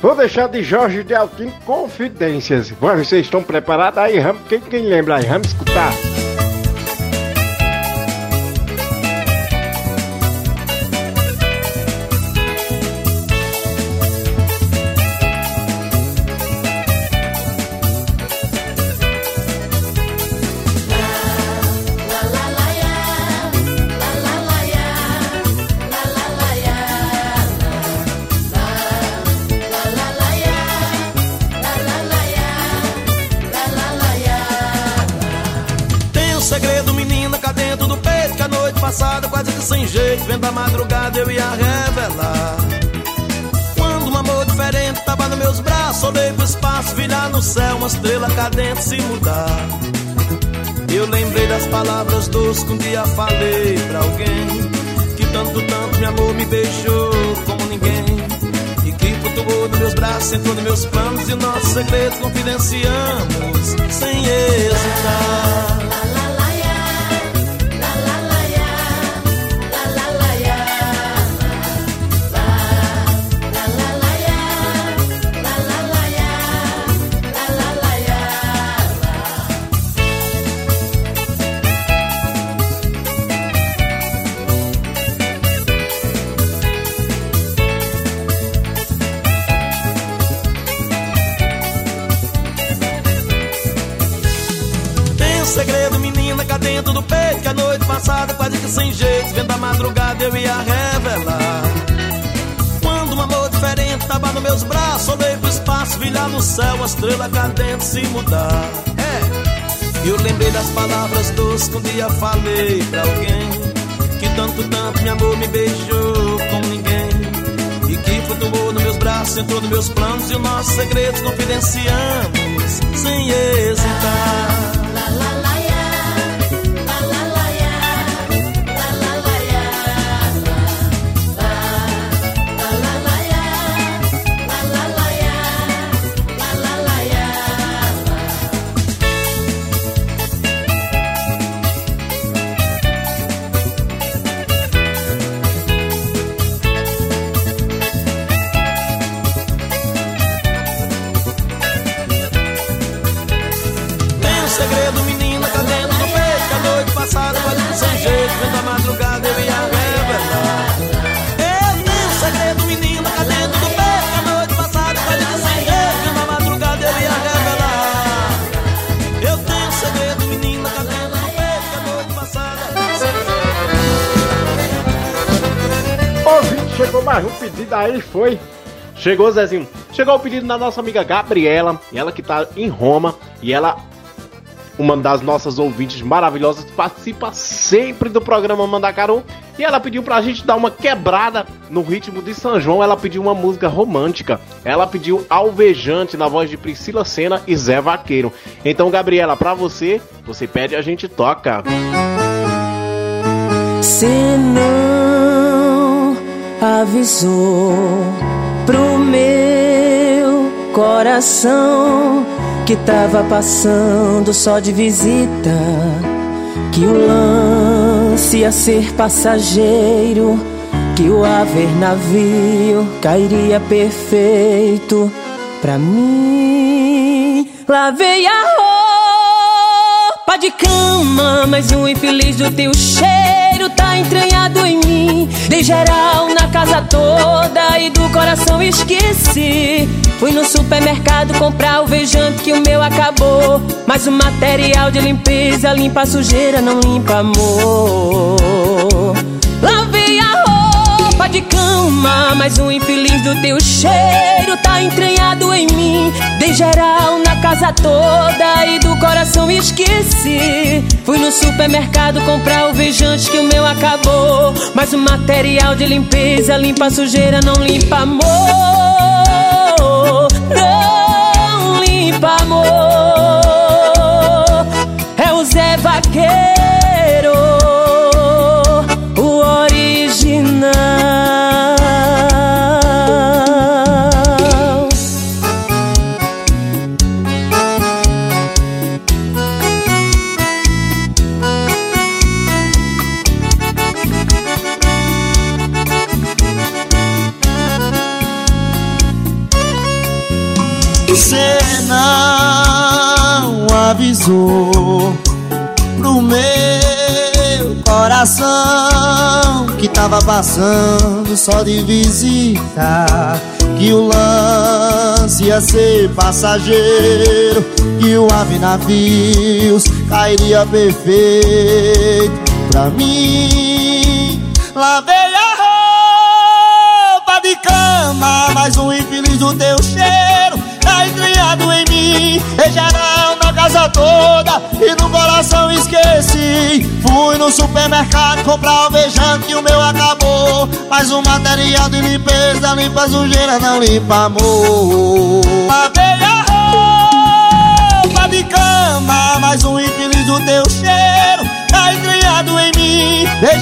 Vou deixar de Jorge de Altino Confidências. Vocês estão preparados? Aí, vamos, quem, quem lembra aí? Vamos escutar. Estrela cadente se mudar. Eu lembrei das palavras doces Que um dia falei pra alguém Que tanto, tanto, meu amor me beijou Como ninguém E que flutuou nos meus braços Entrou nos meus planos E nossos segredos confidenciamos Sem hesitar lá no céu A estrela cadente se mudar. É, eu lembrei das palavras doces Que um dia falei pra alguém Que tanto, tanto, meu amor me beijou Como ninguém E que flutuou nos meus braços Entrou nos meus planos E os nossos segredos confidenciamos Sem hesitar Mais um pedido aí, foi. Chegou, Zezinho. Chegou o pedido da nossa amiga Gabriela, ela que tá em Roma, e ela, uma das nossas ouvintes maravilhosas, participa sempre do programa Mandacaru, e ela pediu pra gente dar uma quebrada no ritmo de São João, ela pediu uma música romântica, ela pediu Alvejante na voz de Priscila Senna e Zé Vaqueiro. Então, Gabriela, pra você, você pede a gente toca. Se não avisou pro meu coração que tava passando só de visita, que o lance ia ser passageiro, que o haver navio cairia perfeito pra mim. Lavei a roupa de cama, mais um infeliz do teu cheiro tá entranhado em mim. Dei geral na casa toda e do coração esqueci. Fui no supermercado comprar o vejante que o meu acabou. Mas o material de limpeza limpa a sujeira, não limpa amor. De cama, mas um infeliz do teu cheiro tá entranhado em mim. Dei geral na casa toda e do coração esqueci. Fui no supermercado comprar o vejante que o meu acabou. Mas o material de limpeza limpa a sujeira, não limpa amor. Não limpa amor. É o Zé Vaqueiro, pro meu coração que tava passando só de visita. Que o lance ia ser passageiro, que o ave navios cairia perfeito pra mim. Lavei a roupa de cama, mais um infeliz do teu cheiro tá em mim. Em geral casa toda e no coração esqueci. Fui no supermercado comprar o vejante e o meu acabou. Mas o material de limpeza limpa sujeira, não limpa amor. Lavei a roupa de cama, mais um infeliz do teu cheiro tá entranhado em mim. Em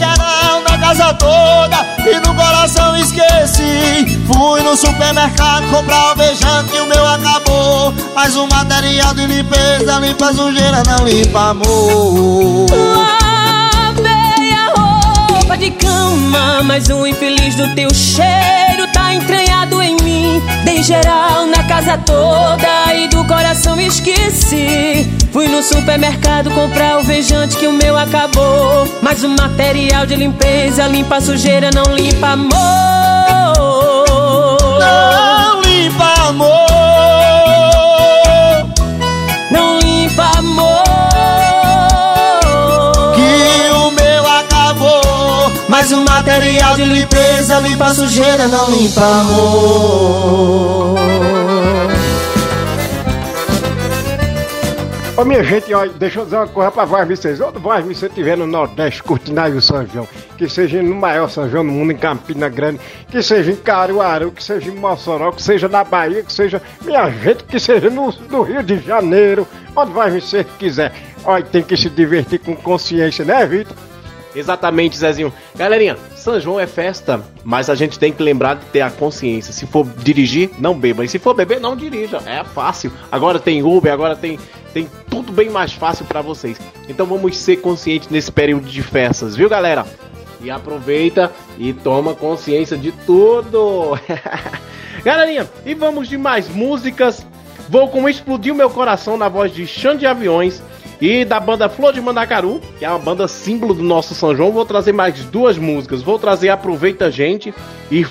na casa toda e no coração esqueci. Fui no supermercado comprar o vejante e o meu acabou. Mas o material de limpeza limpa a sujeira, não limpa amor. De cama, mas um infeliz do teu cheiro tá entranhado em mim. Dei geral na casa toda e do coração esqueci. Fui no supermercado comprar o vejante que o meu acabou. Mas o material de limpeza limpa a sujeira, não limpa amor. Material de limpeza limpa sujeira, não limpa amor. Ô minha gente, olha, deixa eu dizer uma coisa pra voz vocês. Onde voz você estiver no Nordeste, curtindo aí o São João, que seja no maior São João do mundo, em Campina Grande, que seja em Caruaru, que seja em Mossoró, que seja na Bahia, que seja, minha gente, que seja no, no Rio de Janeiro, onde vai você quiser. Olha, tem que se divertir com consciência, né, Vitor? Exatamente, Zezinho. Galerinha, São João é festa, mas a gente tem que lembrar de ter a consciência. Se for dirigir, não beba. E se for beber, não dirija. É fácil. Agora tem Uber, agora tem, tem tudo bem mais fácil pra vocês. Então vamos ser conscientes nesse período de festas, viu, galera? E aproveita e toma consciência de tudo. (laughs) Galerinha, e vamos de mais músicas. Vou com Explodiu Meu Coração na voz de Xande de Aviões e da banda Flor de Mandacaru, que é uma banda símbolo do nosso São João. Vou trazer mais duas músicas. Vou trazer Aproveita Gente e,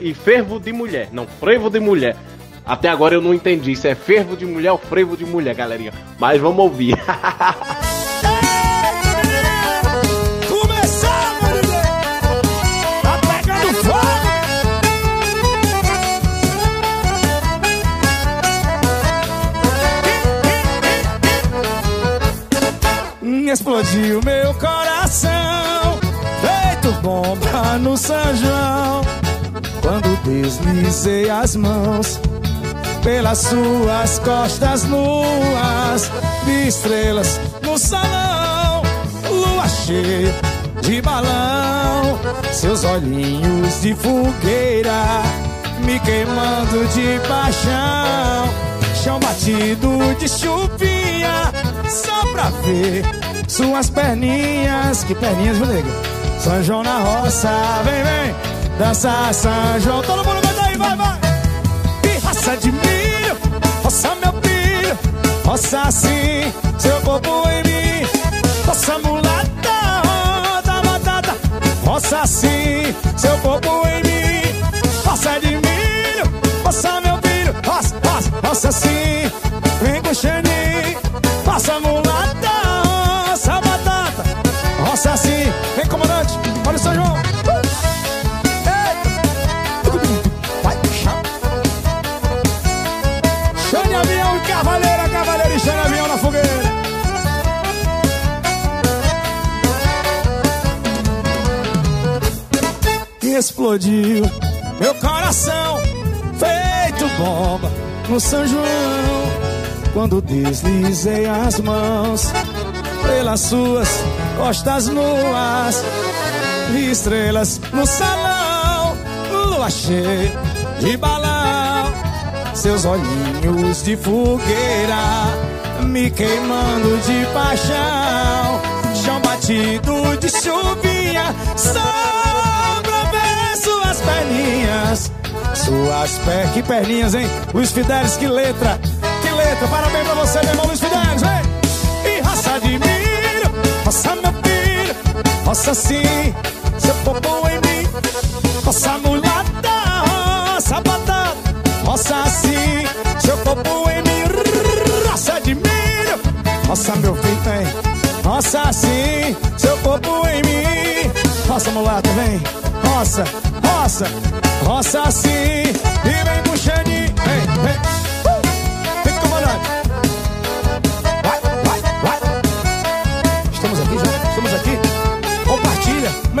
e Fervo de Mulher. Não, Frevo de Mulher. Até agora eu não entendi se é fervo de mulher ou frevo de mulher, galerinha. Mas vamos ouvir. (laughs) Explodiu meu coração, feito bomba no São João. Quando deslizei as mãos pelas suas costas nuas, vi estrelas no salão, lua cheia de balão, seus olhinhos de fogueira me queimando de paixão, chão batido de chuvinha, só pra ver suas perninhas, que perninhas, viu, nega? São João na roça, vem, vem, dança São João, todo mundo canta aí, vai, vai! Pirraça de milho, roça meu filho, roça assim, seu corpo em mim. Roça mulata, roda batata Roça sim, seu corpo em mim Roça de milho, roça meu filho Roça, roça, roça sim, vem com xaninho Roça mulata, comandante, olha o São João Vai, chama Xane avião cavaleira, cavaleira e xane avião na fogueira. E explodiu meu coração feito bomba no São João. Quando deslizei as mãos pelas suas costas nuas vi estrelas no salão. Lua cheia de balão seus olhinhos de fogueira me queimando de paixão. Chão batido de chuvinha só pra ver suas perninhas. Suas per... que perninhas hein? Luiz Fidelis que letra que letra. Parabéns pra você meu irmão Luiz Fidelis vem admiro. Faça meu filho, faça sim, Seu popô em mim. Faça mulata, roça batata Roça sim, seu popô em mim. Roça admiro. Faça meu filho, vem Roça sim, seu popô em mim. Roça mulata, vem. Roça, roça, roça sim, E vem puxando, vem, vem.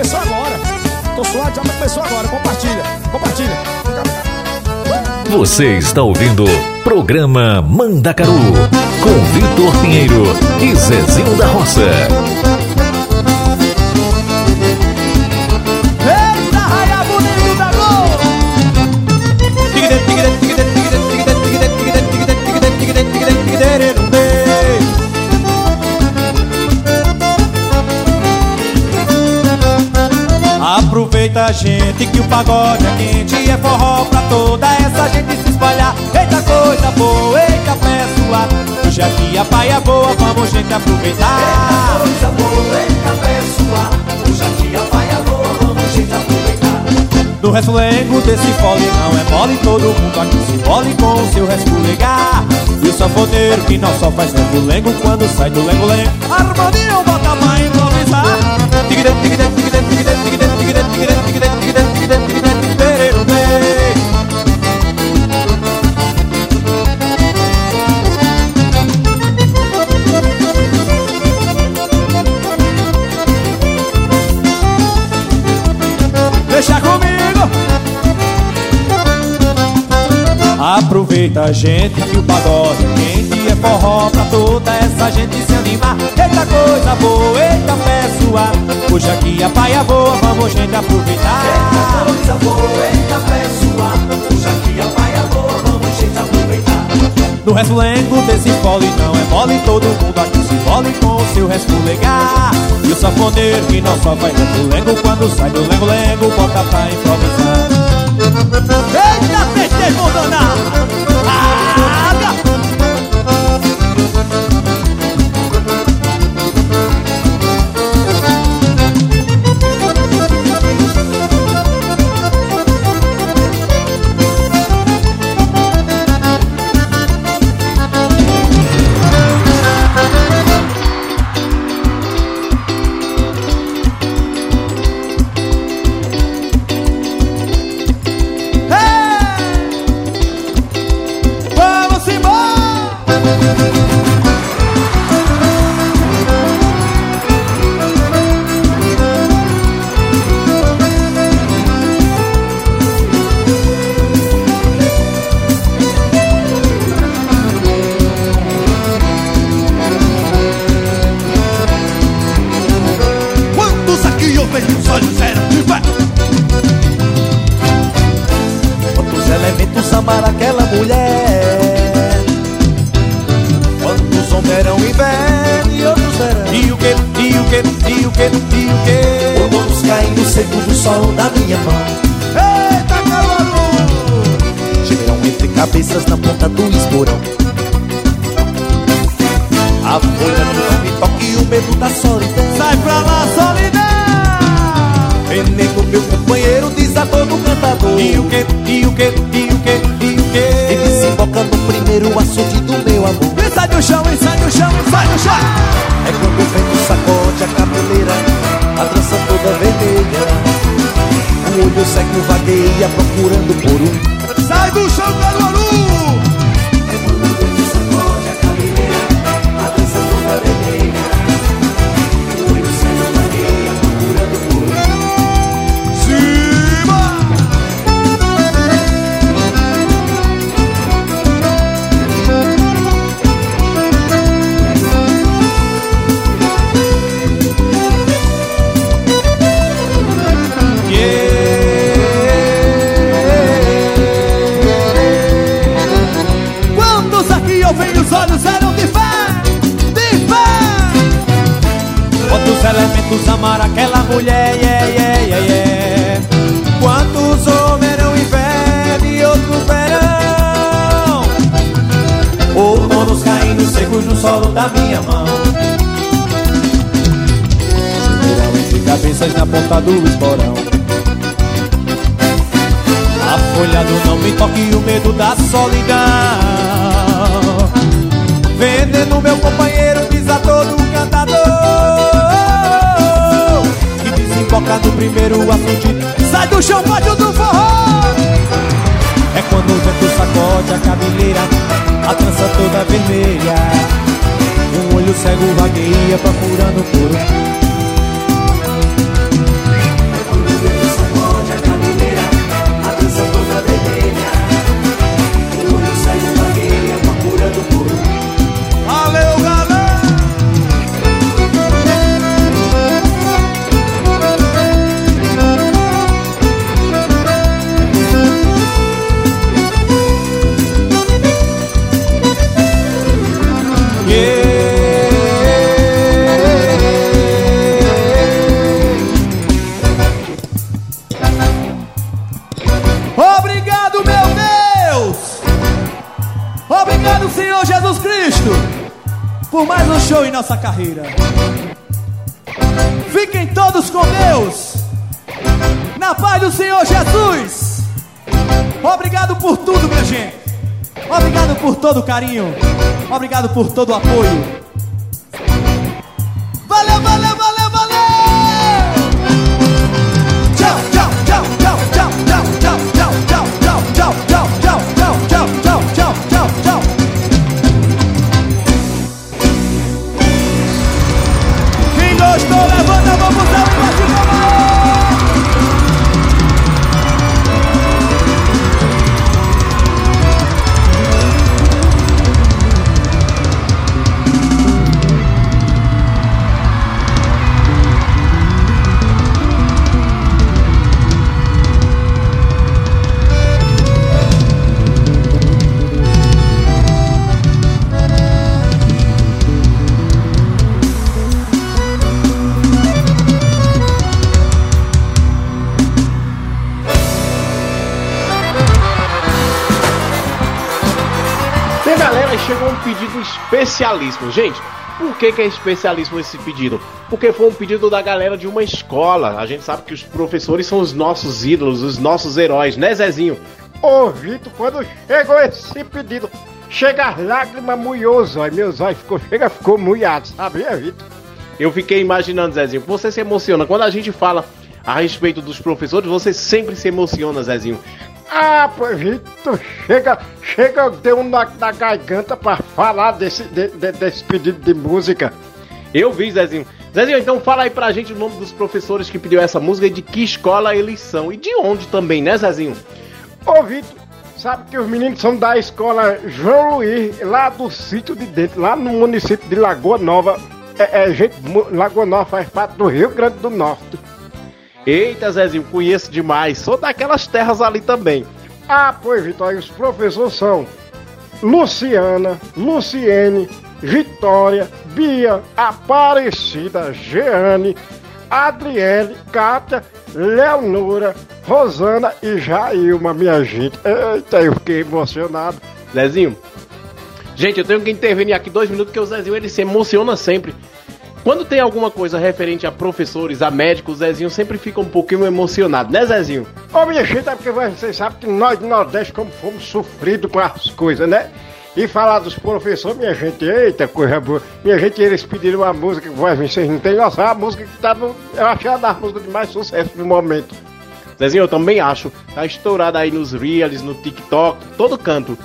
Começou agora. Tô suado, já começou agora. Compartilha, compartilha. Você está ouvindo Programa Mandacaru com Vitor Pinheiro e Zezinho da Roça. Aproveita, gente, que o pagode é quente É forró pra toda essa gente se espalhar. Eita coisa boa, eita suada Hoje aqui a paia boa, vamos gente aproveitar. Eita coisa boa, eita suada Hoje aqui a paia boa, vamos gente aproveitar. No resfulengo desse fole não é mole Todo mundo aqui se mole com o seu resfulegar E o sanfoneiro que não só faz resfulengo Quando sai do lengo-lengo Harmonia bota pra improvisar Tigre, tigre, tigre, tigre, Aproveita, gente, que o pagode quente é forró pra toda essa gente animar. Eita coisa boa, eita pessoa. Hoje aqui a paia boa, vamos gente aproveitar. Eita coisa boa, eita pessoa. Hoje aqui a paia boa, vamos gente aproveitar. No resfulengo desse fole não é mole, todo mundo aqui se mole com o seu resfulegar. E o sanfoneiro que não só faz resfulengo, quando sai do lengo-lengo, bota pra improvisar. Eita, festejo vou danar. Chão, e sai do chão, e sai do chão! É quando o vento sacode a cabeleira, a trança toda vermelha. O olho cego vagueia procurando por um. Sai do chão, Caruaru! Do esporão. A folha do não me toque o medo da solidão. Veneno, meu companheiro, desatou do cantador. E desemboca no primeiro assunto. Sai do chão, pátio do forró. É quando o vento sacode a cabeleira, a trança toda vermelha. Um olho cego vagueia procurando por nossa carreira. Fiquem todos com Deus, na paz do Senhor Jesus. Obrigado por tudo, minha gente. Obrigado por todo o carinho. Obrigado por todo o apoio. Especialíssimo. Gente, por que, que é especialíssimo esse pedido? Porque foi um pedido da galera de uma escola. A gente sabe que os professores são os nossos ídolos, os nossos heróis, né, Zezinho? Ô, Vitor, quando chegou esse pedido, chega as lágrimas molhosas, ó, e meus olhos ficou, chega, ficou molhado, sabia, Vitor? Eu fiquei imaginando, Zezinho, você se emociona. Quando a gente fala a respeito dos professores, você sempre se emociona, Zezinho. Ah, pois Vitor, chega, chega, deu um na, na garganta pra falar desse, de- de- desse pedido de música. Eu vi, Zezinho. Zezinho, então fala aí pra gente o nome dos professores que pediu essa música e de que escola eles são. E de onde também, né, Zezinho? Ô, Vitor, sabe que os meninos são da escola João Luiz, lá do sítio de dentro, lá no município de Lagoa Nova. É, é, gente, Lagoa Nova faz parte do Rio Grande do Norte. Eita, Zezinho, conheço demais. Sou daquelas terras ali também. Ah, pois, Vitor, aí os professores são Luciana, Luciene, Vitória, Bia, Aparecida, Jeane, Adriele, Cátia, Leonora, Rosana e Jailma, minha gente. Eita, eu fiquei emocionado. Zezinho, Gente, eu tenho que intervenir aqui dois minutos, porque o Zezinho ele se emociona sempre. Quando tem alguma coisa referente a professores, a médicos, o Zezinho sempre fica um pouquinho emocionado, né, Zezinho? Ô, minha gente, é porque vocês sabem que nós do Nordeste, como fomos sofridos com as coisas, né? E falar dos professores, minha gente, eita coisa boa. Minha gente, eles pediram uma música que vocês não têm noção, a música que tá no. Eu acho que é uma das músicas de mais sucesso no momento. Zezinho, eu também acho. Tá estourada aí nos Reels, no TikTok, todo canto.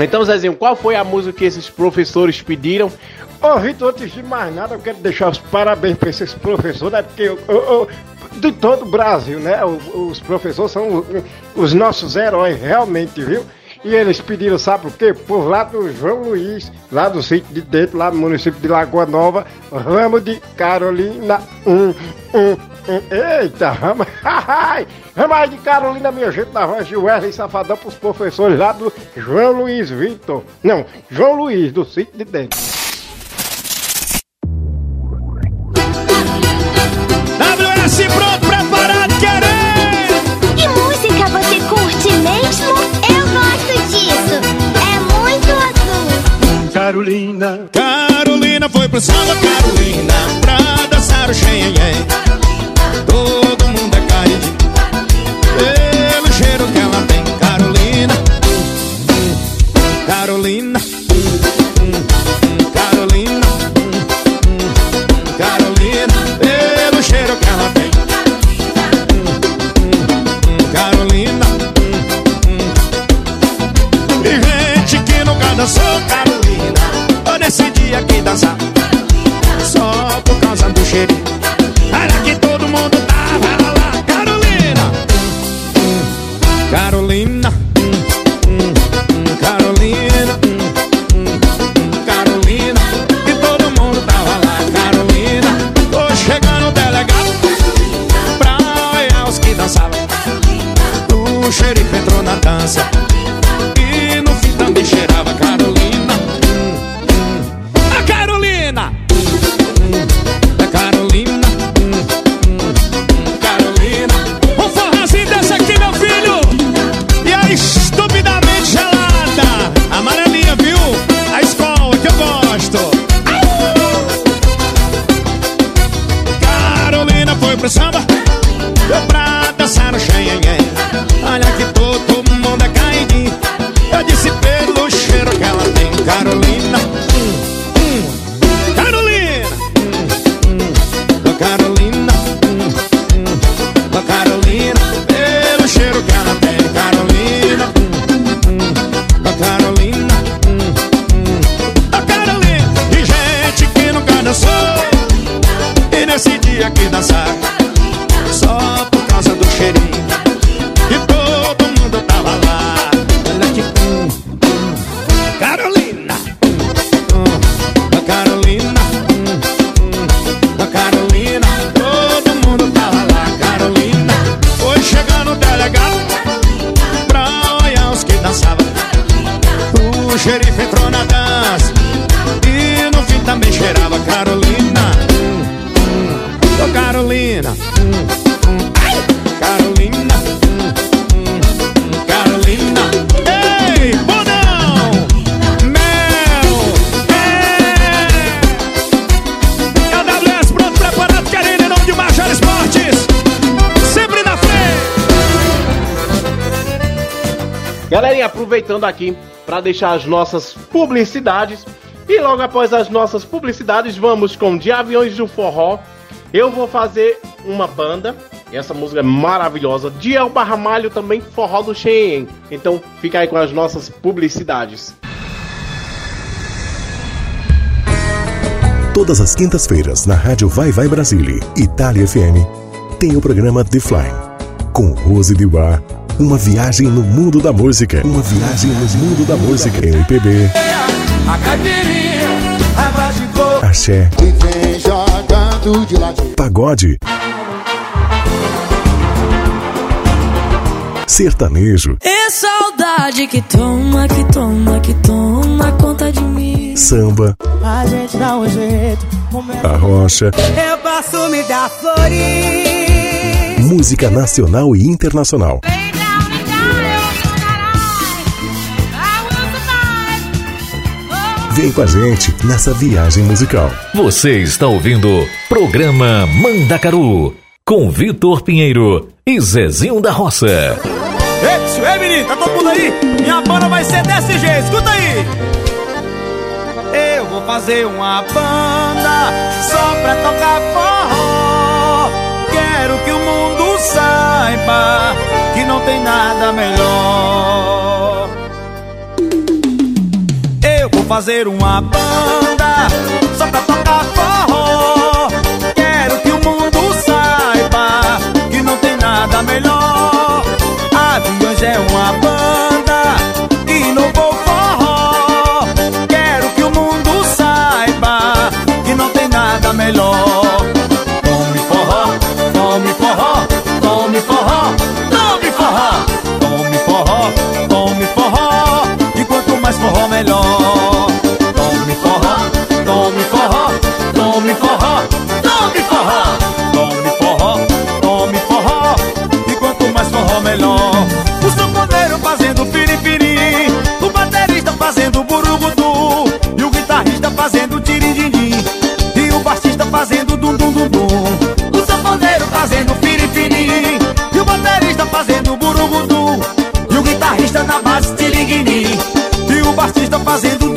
Então, Zezinho, qual foi a música que esses professores pediram? Vitor, antes de mais nada, eu quero deixar os parabéns para esses professores, né? Porque eu, eu, eu, de todo o Brasil, né? Os professores são os nossos heróis, realmente, viu? E eles pediram, sabe por quê? Por lá do João Luiz, lá do sítio de dentro, lá no município de Lagoa Nova, ramo de Carolina. Um, um, um. Eita, ramo. (laughs) ramo de Carolina, minha gente, da voz de Wesley Safadão pros professores lá do João Luiz Vitor. Não, João Luiz, do sítio de dentro. Carolina. Carolina foi pro samba, Carolina, pra dançar o xenhen. Todo que dançar. Só por causa do cheirinho. Aproveitando aqui para deixar as nossas publicidades. E logo após as nossas publicidades, vamos com De Aviões do Forró. Eu vou fazer uma banda. Essa música é maravilhosa. De Elba Ramalho também, Forró do Cheyenne. Então fica aí com as nossas publicidades. Todas as quintas-feiras, na Rádio Vai Vai Brasília, Itália FM, tem o programa The Fly, com Rose de Bar. Uma viagem no mundo da música. Uma viagem no mundo da música. MPB, A caipirinha, coco. axé, E vem jogando de ladinho. pagode, sertanejo, É saudade que toma, que toma, que toma conta de mim. samba, A gente dá um jeito. a rocha, Eu posso me dar flores. música nacional e internacional. Vem com a gente nessa viagem musical. Você está ouvindo programa Mandacaru com Vitor Pinheiro e Zezinho da Roça. Ei, ei menino, tá todo mundo aí? Minha banda vai ser desse jeito, escuta aí! Eu vou fazer uma banda só pra tocar forró. Quero que o mundo saiba que não tem nada melhor fazer uma banda só pra tocar forró. Quero que o mundo saiba que não tem nada melhor. Aviões é uma banda e não vou forró. Quero que o mundo saiba que não tem nada melhor. Tome forró, tome forró, tome forró. tá fazendo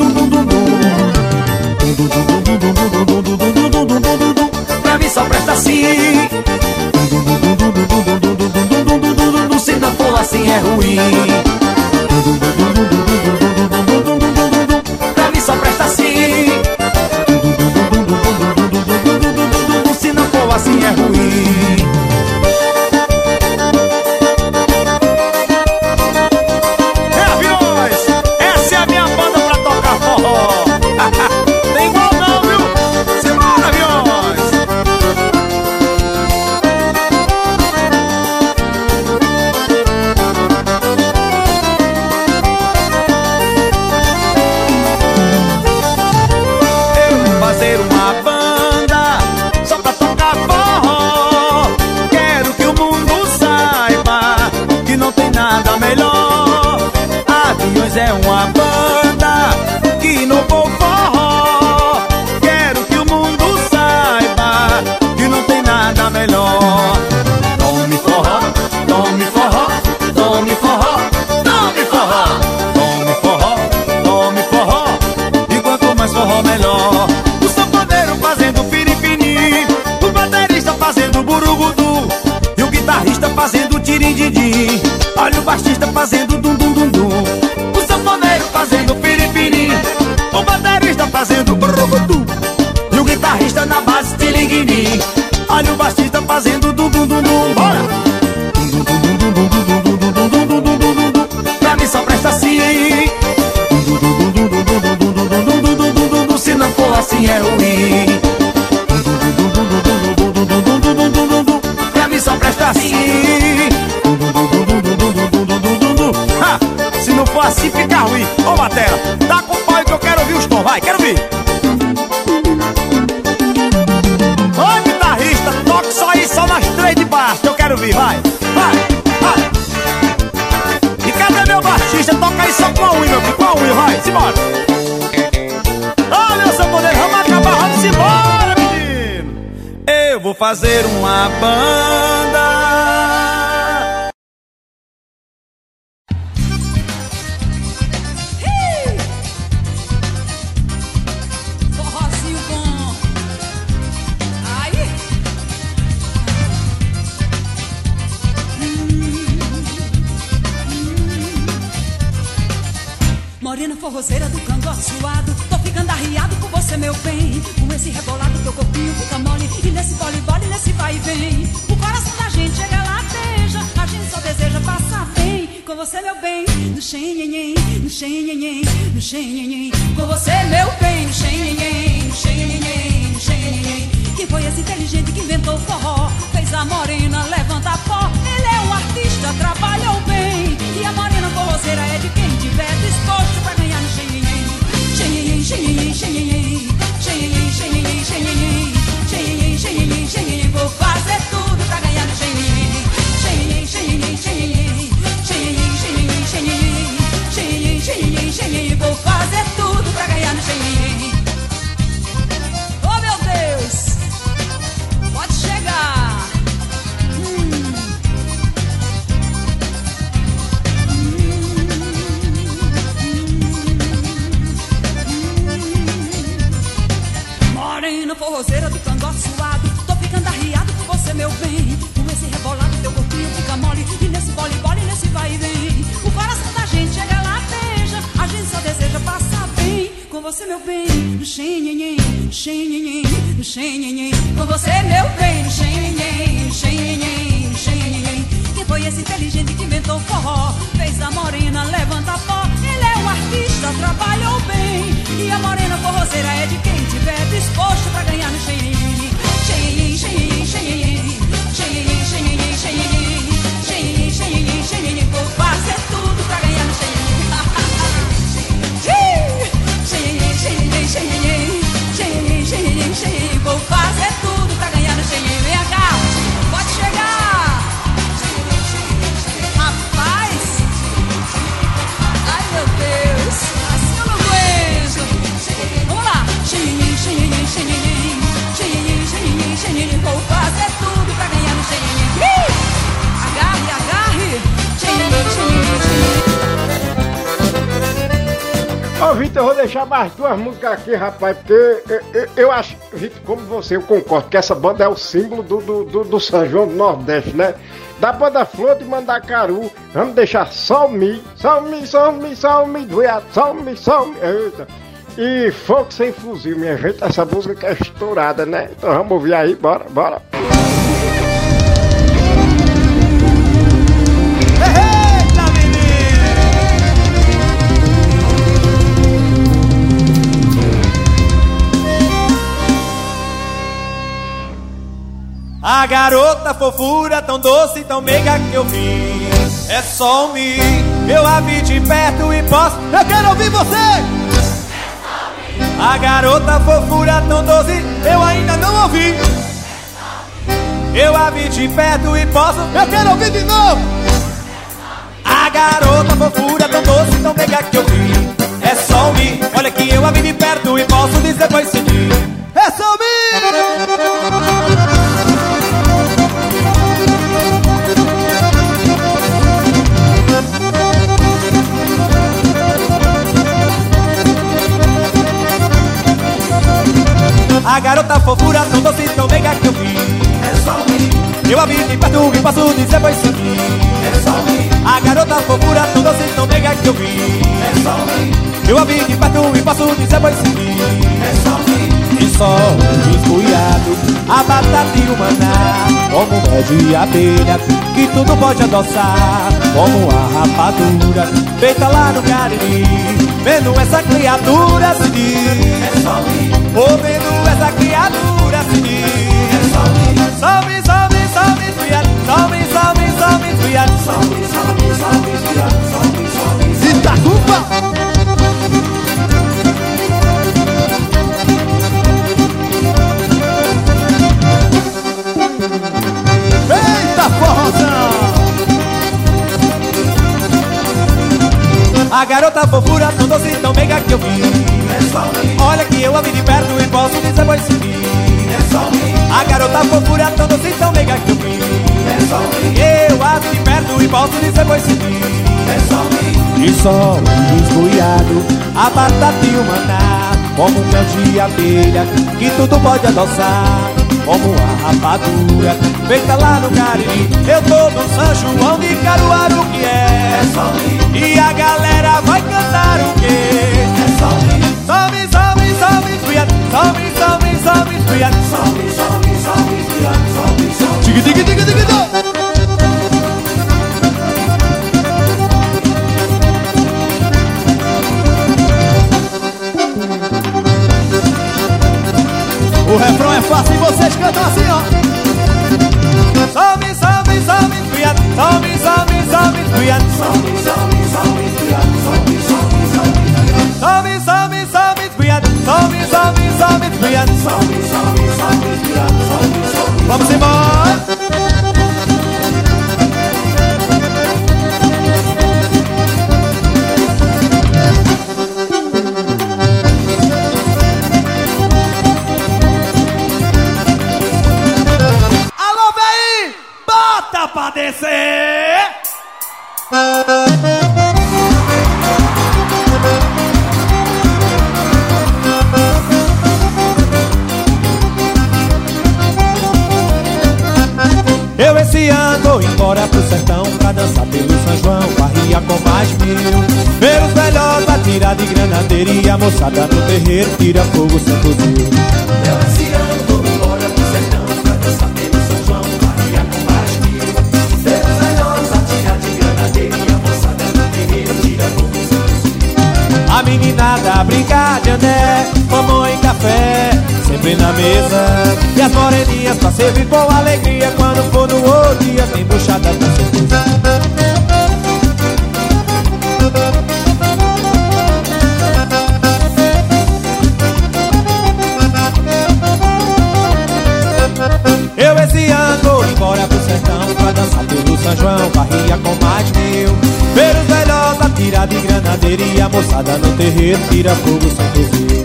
você, meu bem, no xenhenhen, no no. Com você, meu bem, no xenhenhen, no xenhenhen. Quem foi esse inteligente que inventou forró? Fez a morena levanta pó. Ele é um artista, trabalhou bem. E a morena forrozeira é de quem tiver disposto pra ganhar no xenhenhen, xenhenhen. Xenhenhen, xenhenhen, xenhenhen. Xenhenhen, xenhenhen, xenhenhen. Xenhenhen, xenhenhen. Xenhenhen, xenhenhen. Vou fazer tudo pra ganhar no. Vem cá, pode chegar. Rapaz, ai meu Deus, assim eu. Vamos lá. Xenhenhen, xenhenhen, xenhenhen. Xenhenhen, xenhenhen, xenhenhen. Vou fazer tudo Ô, Vitor, eu vou deixar mais duas músicas aqui, rapaz, porque eu, acho, Vitor, como você, eu concordo que essa banda é o símbolo do, do, do, do São João do Nordeste, né? Da banda Flor de Mandacaru, vamos deixar só o Mi, só o Mi, só o Mi, só o Mi, doiado, só o Mi, só o Mi, eita. E Fogo Sem Fuzil, minha gente, essa música que é estourada, né? Então vamos ouvir aí, bora, bora. A garota fofura tão doce, tão meiga que eu vi É só mim, eu a vi de perto e posso Eu quero ouvir você! A garota fofura tão doce, eu ainda não ouvi Eu a vi de perto e posso Eu quero ouvir de novo! A garota fofura tão doce, tão meiga que eu vi É só mim, olha que eu a vi de perto e posso dizer pois seguir É só mim! A garota fofura tão doce, tão meiga que eu vi. É só mim. Eu a vi de perto e posso dizer pois seguir É só mim. A garota fofura tão doce, tão meiga que eu vi. É só mim. Eu a vi de perto e posso dizer pois seguir É só mim. E só um esbuiado A batata e o maná. Como mel de abelha Que tudo pode adoçar. Como a rapadura Feita lá no Cariri. Vendo essa criatura se diz. É só criatura só mim Salve, salve, salve, esfriado Salve, salve, salve, esfriado Salve, salve, salve, esfriado Salve, salve, salve Eita forrozão! A garota fofura tão doce, tão meiga que eu vi Olha que eu a vi de perto e posso dizer pois É mim A garota fofura tão doce, tão meiga que eu vi É só mim Eu a vi de perto e posso dizer pois É mim E só um esbuiado A batata e o maná Como um mel de abelha Que tudo pode adoçar como a rapadura feita lá no Cariri. Eu tô no São João de Caruaru que é. É. E a galera vai cantar o quê? É. Salve, salve, salve, esfriado. Salve, salve, salve, esfriado. Salve, salve, salve, esfriado. Salve, salve. Diga, diga. O refrão é fácil e vocês cantam assim, ó. Salve, salve, salve, esfriado. Salve, salve, salve, esfriado. Salve, salve, salve, esfriado. Salve, salve, salve, esfriado. Salve, salve, salve, esfriado. Salve, salve, salve, esfriado. Salve, salve. Vamos embora. Alô, véi! Bota pra descer! Embora pro sertão Pra dançar pelo São João, barria com mais mil. Ver os velhotes atirar de granadeiria A moçada no terreiro tira fogo sem fuzil. Eu esse ano vou embora pro sertão Pra dançar pelo São João, barria com mais mil. Ver os velhotes atirar de granadeiria A moçada no terreiro tira fogo sem fuzil. A meninada brincar de andé Mamãe café, na mesa. E as moreninhas pra servir com alegria Quando for no outro dia tem buchada com certeza Eu esse ano vou embora pro sertão Pra dançar pelo São João, barria com mais mil. Ver os velhotes atirar de granadeiria A moçada no terreiro tira fogo sem fuzil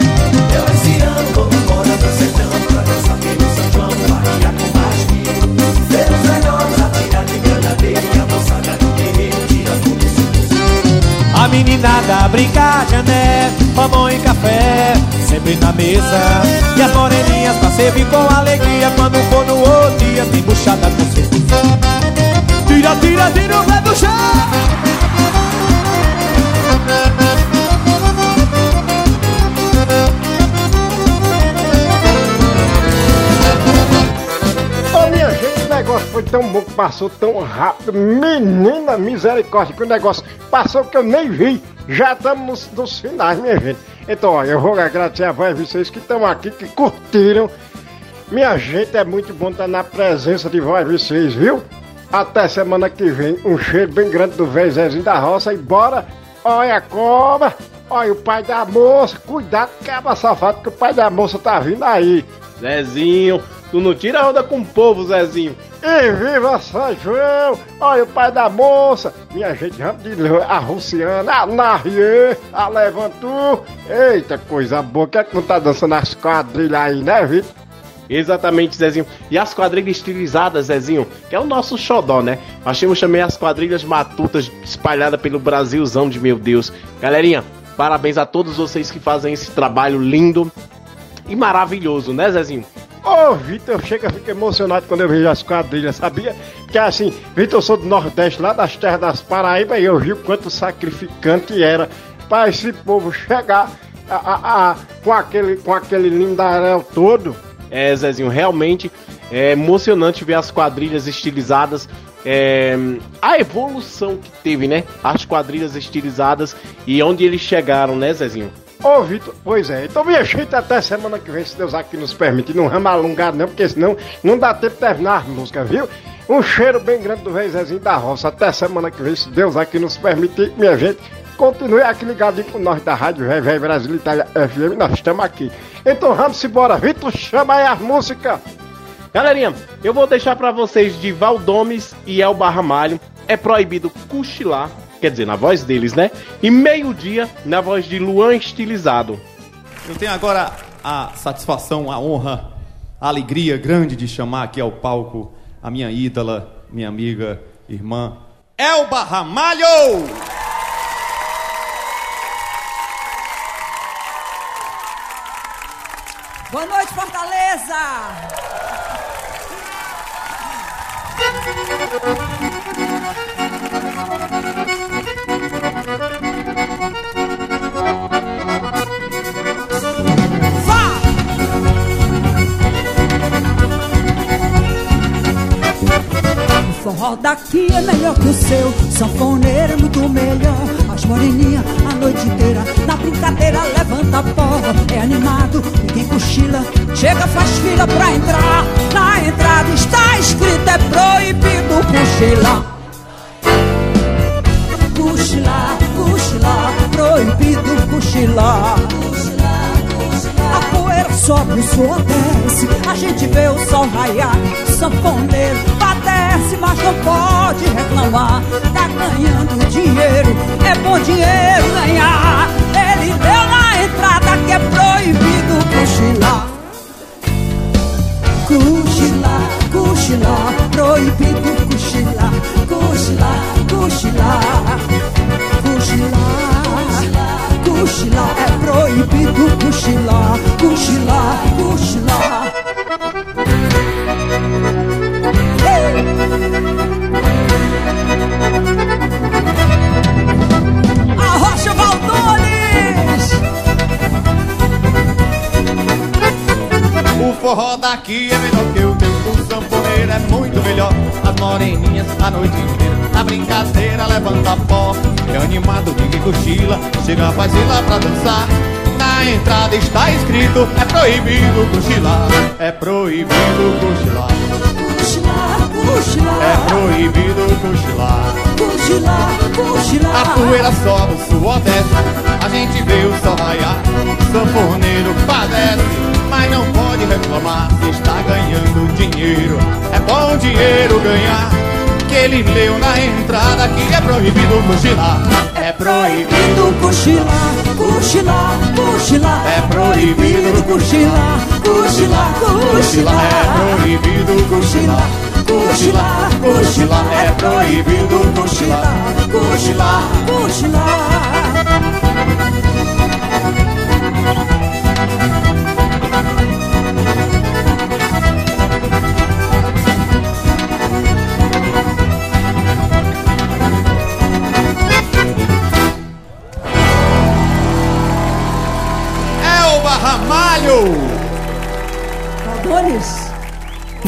Eu esse ano vou embora A meninada brincar de ané Mamão e café, sempre na mesa. E as moreninhas pra servir com alegria Quando for no outro dia tem buchada com certeza. Tira, tira, tira o pé do chão negócio foi tão bom que passou tão rápido. Menina misericórdia, que o negócio passou que eu nem vi. Já estamos nos, finais, minha gente. Então, olha, eu vou agradecer a voz de vocês que estão aqui, que curtiram. Minha gente, é muito bom estar na presença de voz de vocês, viu? Até semana que vem. Um cheiro bem grande do velho Zezinho da Roça e bora! Olha a cobra! Olha o pai da moça! Cuidado, cabra safado, que o pai da moça tá vindo aí! Zezinho, tu não tira onda com o povo, Zezinho. E viva São João! Olha o pai da moça! Minha gente. A Russiana, a Narie, a Levantu. Eita, coisa boa. Quer que não tá dançando as quadrilhas aí, né, Vitor? Exatamente, Zezinho. E as quadrilhas estilizadas, Zezinho, que é o nosso xodó, né? Nós temos também as quadrilhas matutas espalhadas pelo Brasilzão de meu Deus. Galerinha, parabéns a todos vocês que fazem esse trabalho lindo e maravilhoso, né, Zezinho? Ô, Vitor, eu chego, eu fico emocionado quando eu vejo as quadrilhas, sabia? Que assim, Vitor, eu sou do Nordeste, lá das terras das Paraíba, e eu vi o quanto sacrificante era para esse povo chegar a, a- a- com, aquele, com aquele lindaréu todo. É, Zezinho, realmente é emocionante ver as quadrilhas estilizadas. é, a evolução que teve, né? As quadrilhas estilizadas e onde eles chegaram, né, Zezinho? Ô, Vitor, pois é. Então, minha gente, até semana que vem, se Deus aqui nos permite. Não vamos alongar, não, porque senão não dá tempo de terminar as músicas, viu? Um cheiro bem grande do Rei Zezinho da Roça. Até semana que vem, se Deus aqui nos permitir, minha gente. Continue aqui ligadinho com nós da Rádio Véi Véi Brasil Itália FM. Nós estamos aqui. Então vamos embora. Vitor, chama aí as músicas. Galerinha, eu vou deixar pra vocês de Valdomes e El Barramalho. É proibido cochilar, quer dizer, na voz deles, né? E meio-dia na voz de Luan Estilizado. Eu tenho agora a satisfação, a honra, a alegria grande de chamar aqui ao palco a minha ídola, minha amiga, irmã, Elba Ramalho! Boa noite, Fortaleza! Forró daqui é melhor que o seu, sanfoneiro é muito melhor. As moreninhas a noite inteira, na brincadeira levanta a porra. É animado e quem cochila chega faz fila pra entrar. Na entrada está escrito é proibido cochilar. Cochilar, cochilar, proibido cochilar. Poeira sobe, o suor desce, a gente vê o sol raiar. Sanfoneiro padece, mas não pode reclamar. Tá ganhando dinheiro, é bom dinheiro ganhar. Ele deu na entrada que é proibido cochilar. Cochilar, cochilar, proibido cochilar. Cochilar, cochilar, cochilar, cochilar, cochilar, é proibido cochilar, cochilar, cochilar. A Rocha Valdones! O forró daqui é melhor que o teu, o sanfoneiro é muito melhor. As moreninhas a noite inteira na brincadeira levanta pó. É animado, ninguém cochila Chega, faz fila pra dançar. Na entrada está escrito É proibido cochilar É proibido cochilar. Cochilar, cochilar, É proibido cochilar. cochilar, cochilar. A poeira sobe, o suor desce A gente vê o sol raiar. Sanfoneiro padece Mas não pode reclamar Se está ganhando dinheiro É bom dinheiro ganhar Que ele leu na entrada Que é proibido cochilar É proibido cochilar, cochilar, cochilar. É proibido cochilar, cochilar, cochilar. É proibido cochilar Cochilar, cochilar É proibido cochilar cochilar, cochilar.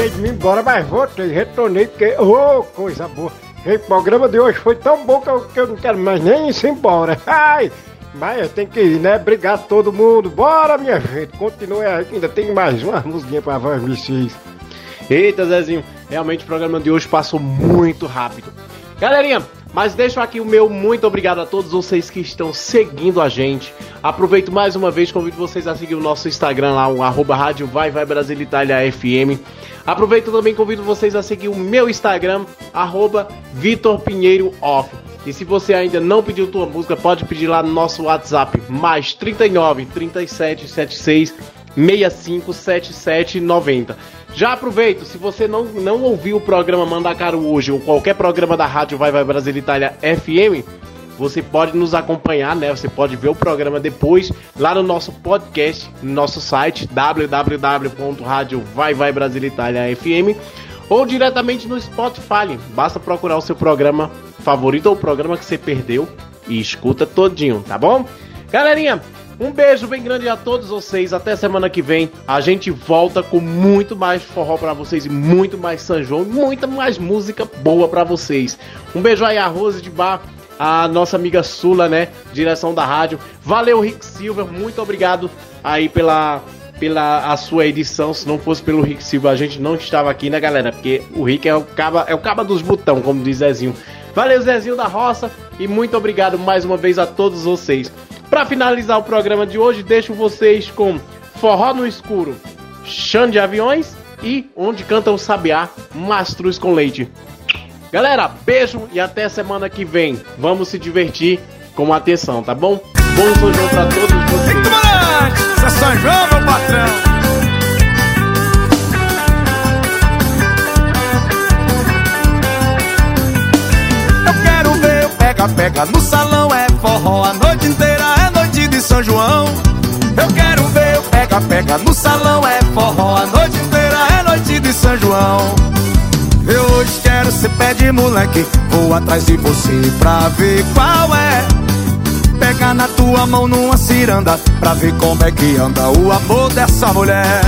Tinha ido embora, mas voltei, retornei, porque, ô, coisa boa. O programa de hoje foi tão bom que eu, que eu não quero mais nem ir embora. (laughs) Ai, mas tenho que ir, né? Obrigado todo mundo. Bora, minha gente. Continue aí, ainda tem mais uma musiquinha pra vocês. Eita, Zezinho, realmente o programa de hoje passou muito rápido. Galerinha, mas deixo aqui o meu muito obrigado a todos vocês que estão seguindo a gente. Aproveito mais uma vez, convido vocês a seguir o nosso Instagram lá, o arroba rádio vai vai Brasil Itália FM. Aproveito também convido vocês a seguir o meu Instagram, arroba Vitor Pinheiro Off. E se você ainda não pediu tua música, pode pedir lá no nosso WhatsApp, mais 39 37 76 65 77 90. Já aproveito, se você não, não ouviu o programa Mandacaru hoje, ou qualquer programa da rádio Vai Vai Brasil Itália FM, você pode nos acompanhar, né? Você pode ver o programa depois lá no nosso podcast, no nosso site www.radiovaivaibrasilitaliafm ou diretamente no Spotify. Basta procurar o seu programa favorito ou o programa que você perdeu e escuta todinho, tá bom? Galerinha, um beijo bem grande a todos vocês. Até semana que vem. A gente volta com muito mais forró pra vocês e muito mais São João, muita mais música boa pra vocês. Um beijo aí a Rose de Bar, a nossa amiga Sula, né? Direção da rádio. Valeu, Rick Silver. Muito obrigado aí pela pela a sua edição. Se não fosse pelo Rick Silva, a gente não estava aqui, né, galera? Porque o Rick é o caba, é o caba dos botão, como diz Zezinho. Valeu, Zezinho da Roça, e muito obrigado mais uma vez a todos vocês. Para finalizar o programa de hoje, deixo vocês com Forró no Escuro, Chão de Aviões e Onde Canta o Sabiá, Mastruz com Leite. Galera, beijo e até semana que vem. Vamos se divertir com atenção, tá bom? Bom São João pra todos vocês. Isso é São João, meu patrão. Eu quero ver o pega-pega no salão, é forró a São João. Eu quero ver o pega-pega no salão, é forró a noite inteira, é noite de São João. Eu hoje quero ser pé de moleque, vou atrás de você pra ver qual é. Pegar na tua mão numa ciranda Pra ver como é que anda o amor dessa mulher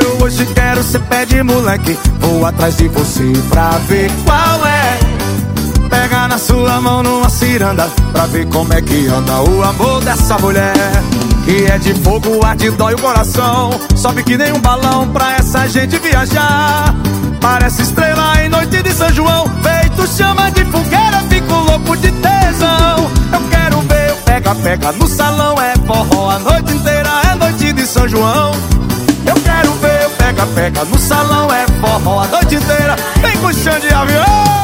Eu hoje quero ser pé de moleque Vou atrás de você pra ver qual é Pegar na sua mão numa ciranda Pra ver como é que anda o amor dessa mulher. Que é de fogo, arde, dói o coração. Sobe que nem um balão pra essa gente viajar. Parece estrela em noite de São João. Feito chama de fogueira, fico louco de tesão. Eu quero ver o pega-pega no salão. É forró a noite inteira, é noite de São João. Eu quero ver o pega-pega no salão. É forró a noite inteira, vem com chão de avião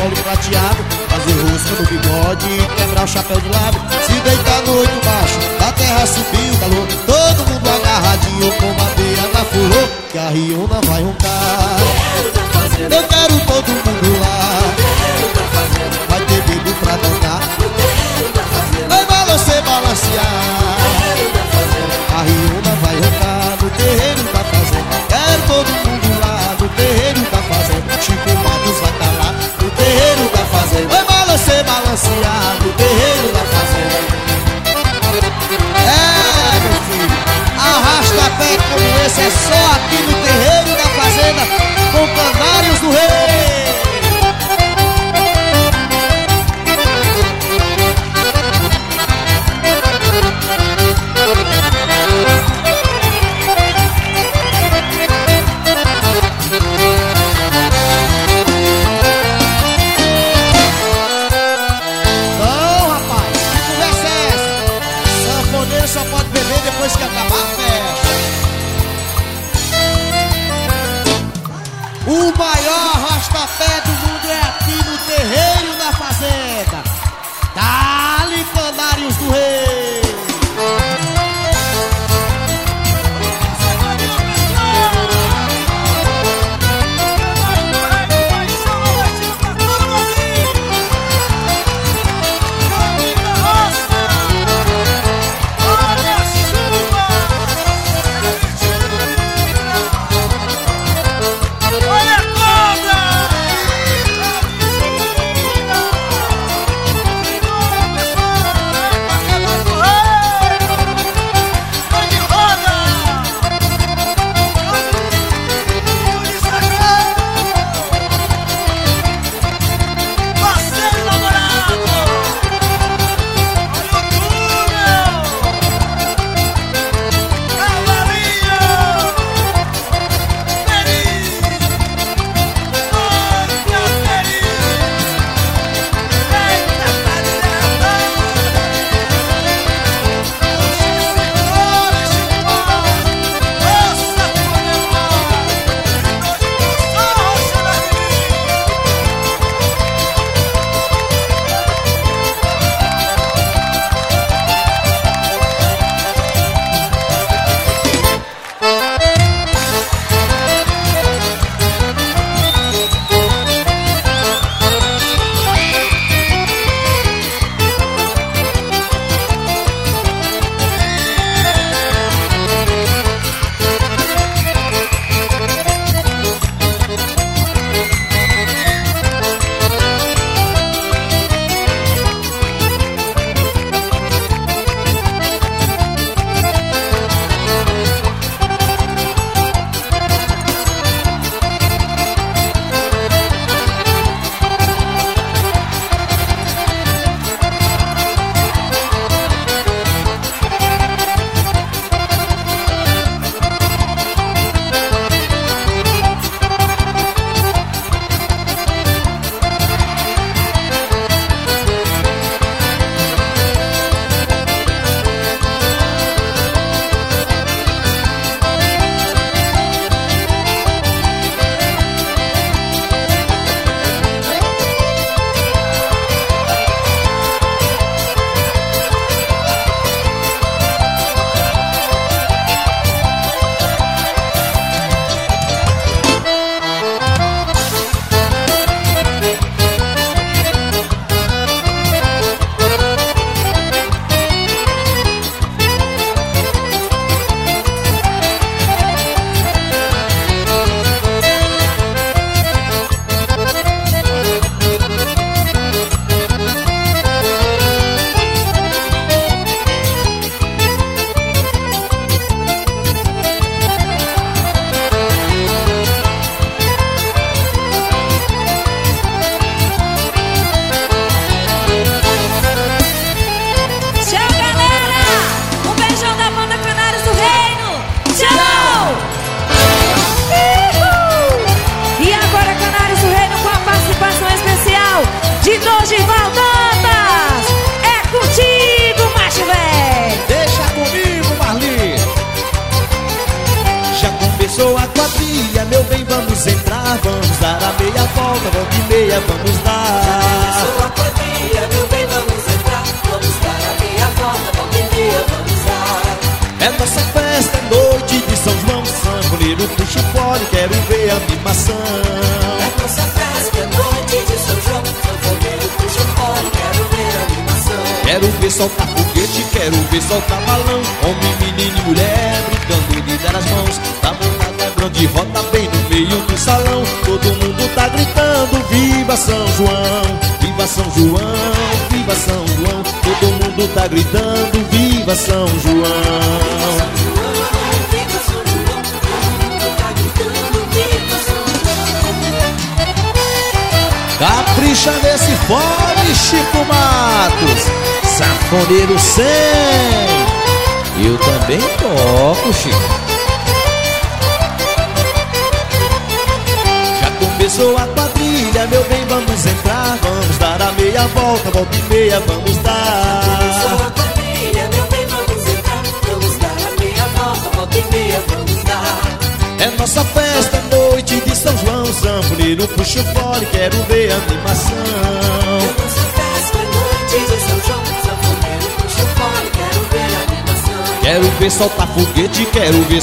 polo prateado Fazer rosca no bigode e quebrar o chapéu de lado. Se deitar no oito baixo, da terra subiu o calor. Todo mundo agarradinho com madeira na furô Que a riona vai roncar. Eu quero todo mundo lá. Vai ter bebo pra dançar. Vai balançar, balancear. passear no terreiro da fazenda. É, meu filho, arrasta pé como esse é só aqui no terreiro da fazenda, com canários do rei.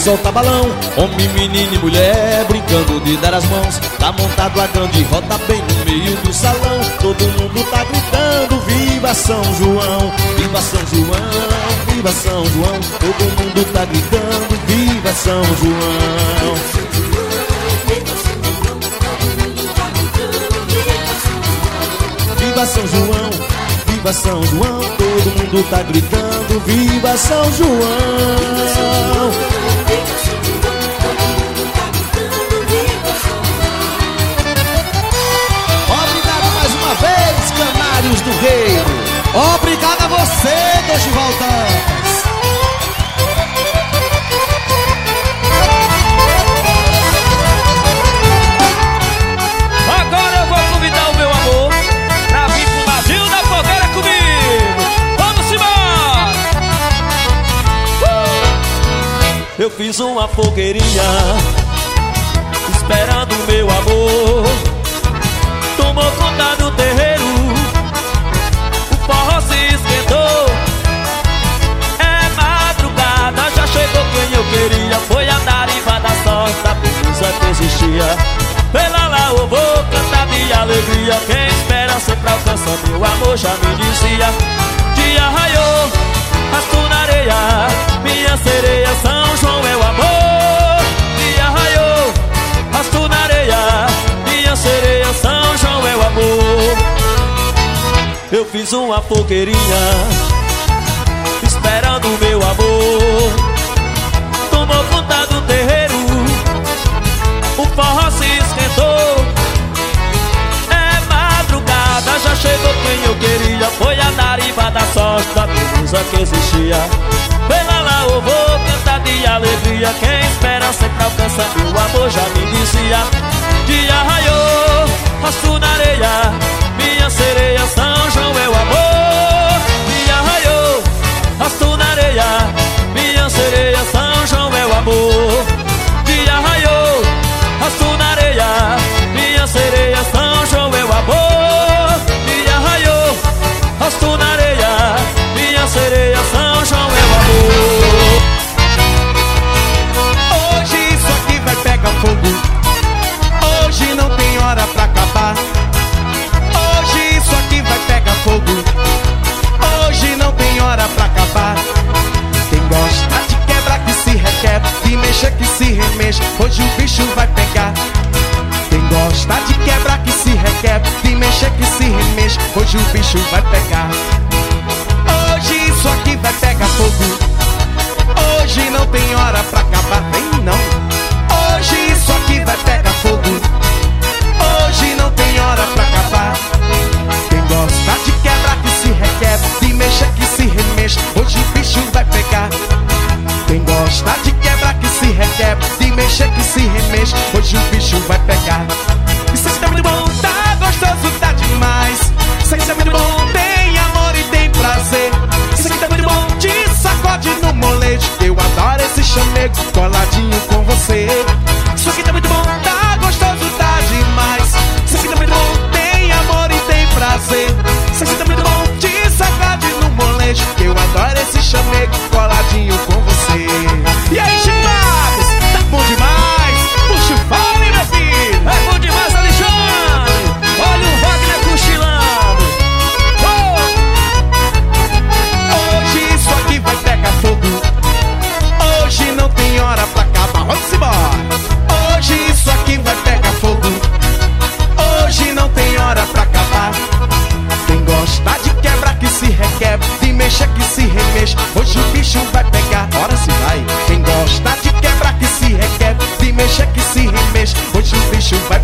Soltar balão Homem, menino e mulher brincando de dar as mãos. Tá montado a grande roda bem no meio do salão. Todo mundo tá gritando Viva São João, Viva São João, Viva São João. Todo mundo tá gritando Viva São João. Viva São João, Viva São João. Todo mundo tá gritando Viva São João Canários do Reino. Obrigado a você, Dorival Dantas. Agora eu vou convidar o meu amor pra vir pro navio da fogueira comigo. Vamos embora! Eu fiz uma fogueirinha Esperando o meu amor uma fogueirinha Esperando meu amor. Tomou conta do terreiro O forró se esquentou. É madrugada, já chegou quem eu queria. Foi a dariva da sorte, da beleza que existia. Pela lá eu vou cantar de alegria. Quem espera sempre alcança, meu amor já me dizia. Dia raiou, rosto na areia Minha sereia, São João é o amor. Dia raiou, rosto na areia. Minha sereia, São João é o amor. Dia raiou, rosto na areia. Minha sereia, São João é o amor. Dia raiou, rosto na areia. Minha sereia, São Hoje o bicho vai pegar. Quem gosta de quebra que se requebra, de mexa que se remexa. Hoje o bicho vai pegar. Hoje isso aqui vai pegar fogo. Hoje não tem hora pra acabar, vem não. mexer que se remexe, hoje o bicho vai pegar. Isso é tá muito bom, tá gostoso, tá demais. Isso aqui tá muito bom, tem amor e tem prazer. Isso aqui tá muito bom, te sacode no molejo Eu adoro esse chamego coladinho com você. Isso é aqui tá se remexer. Hoje o bicho vai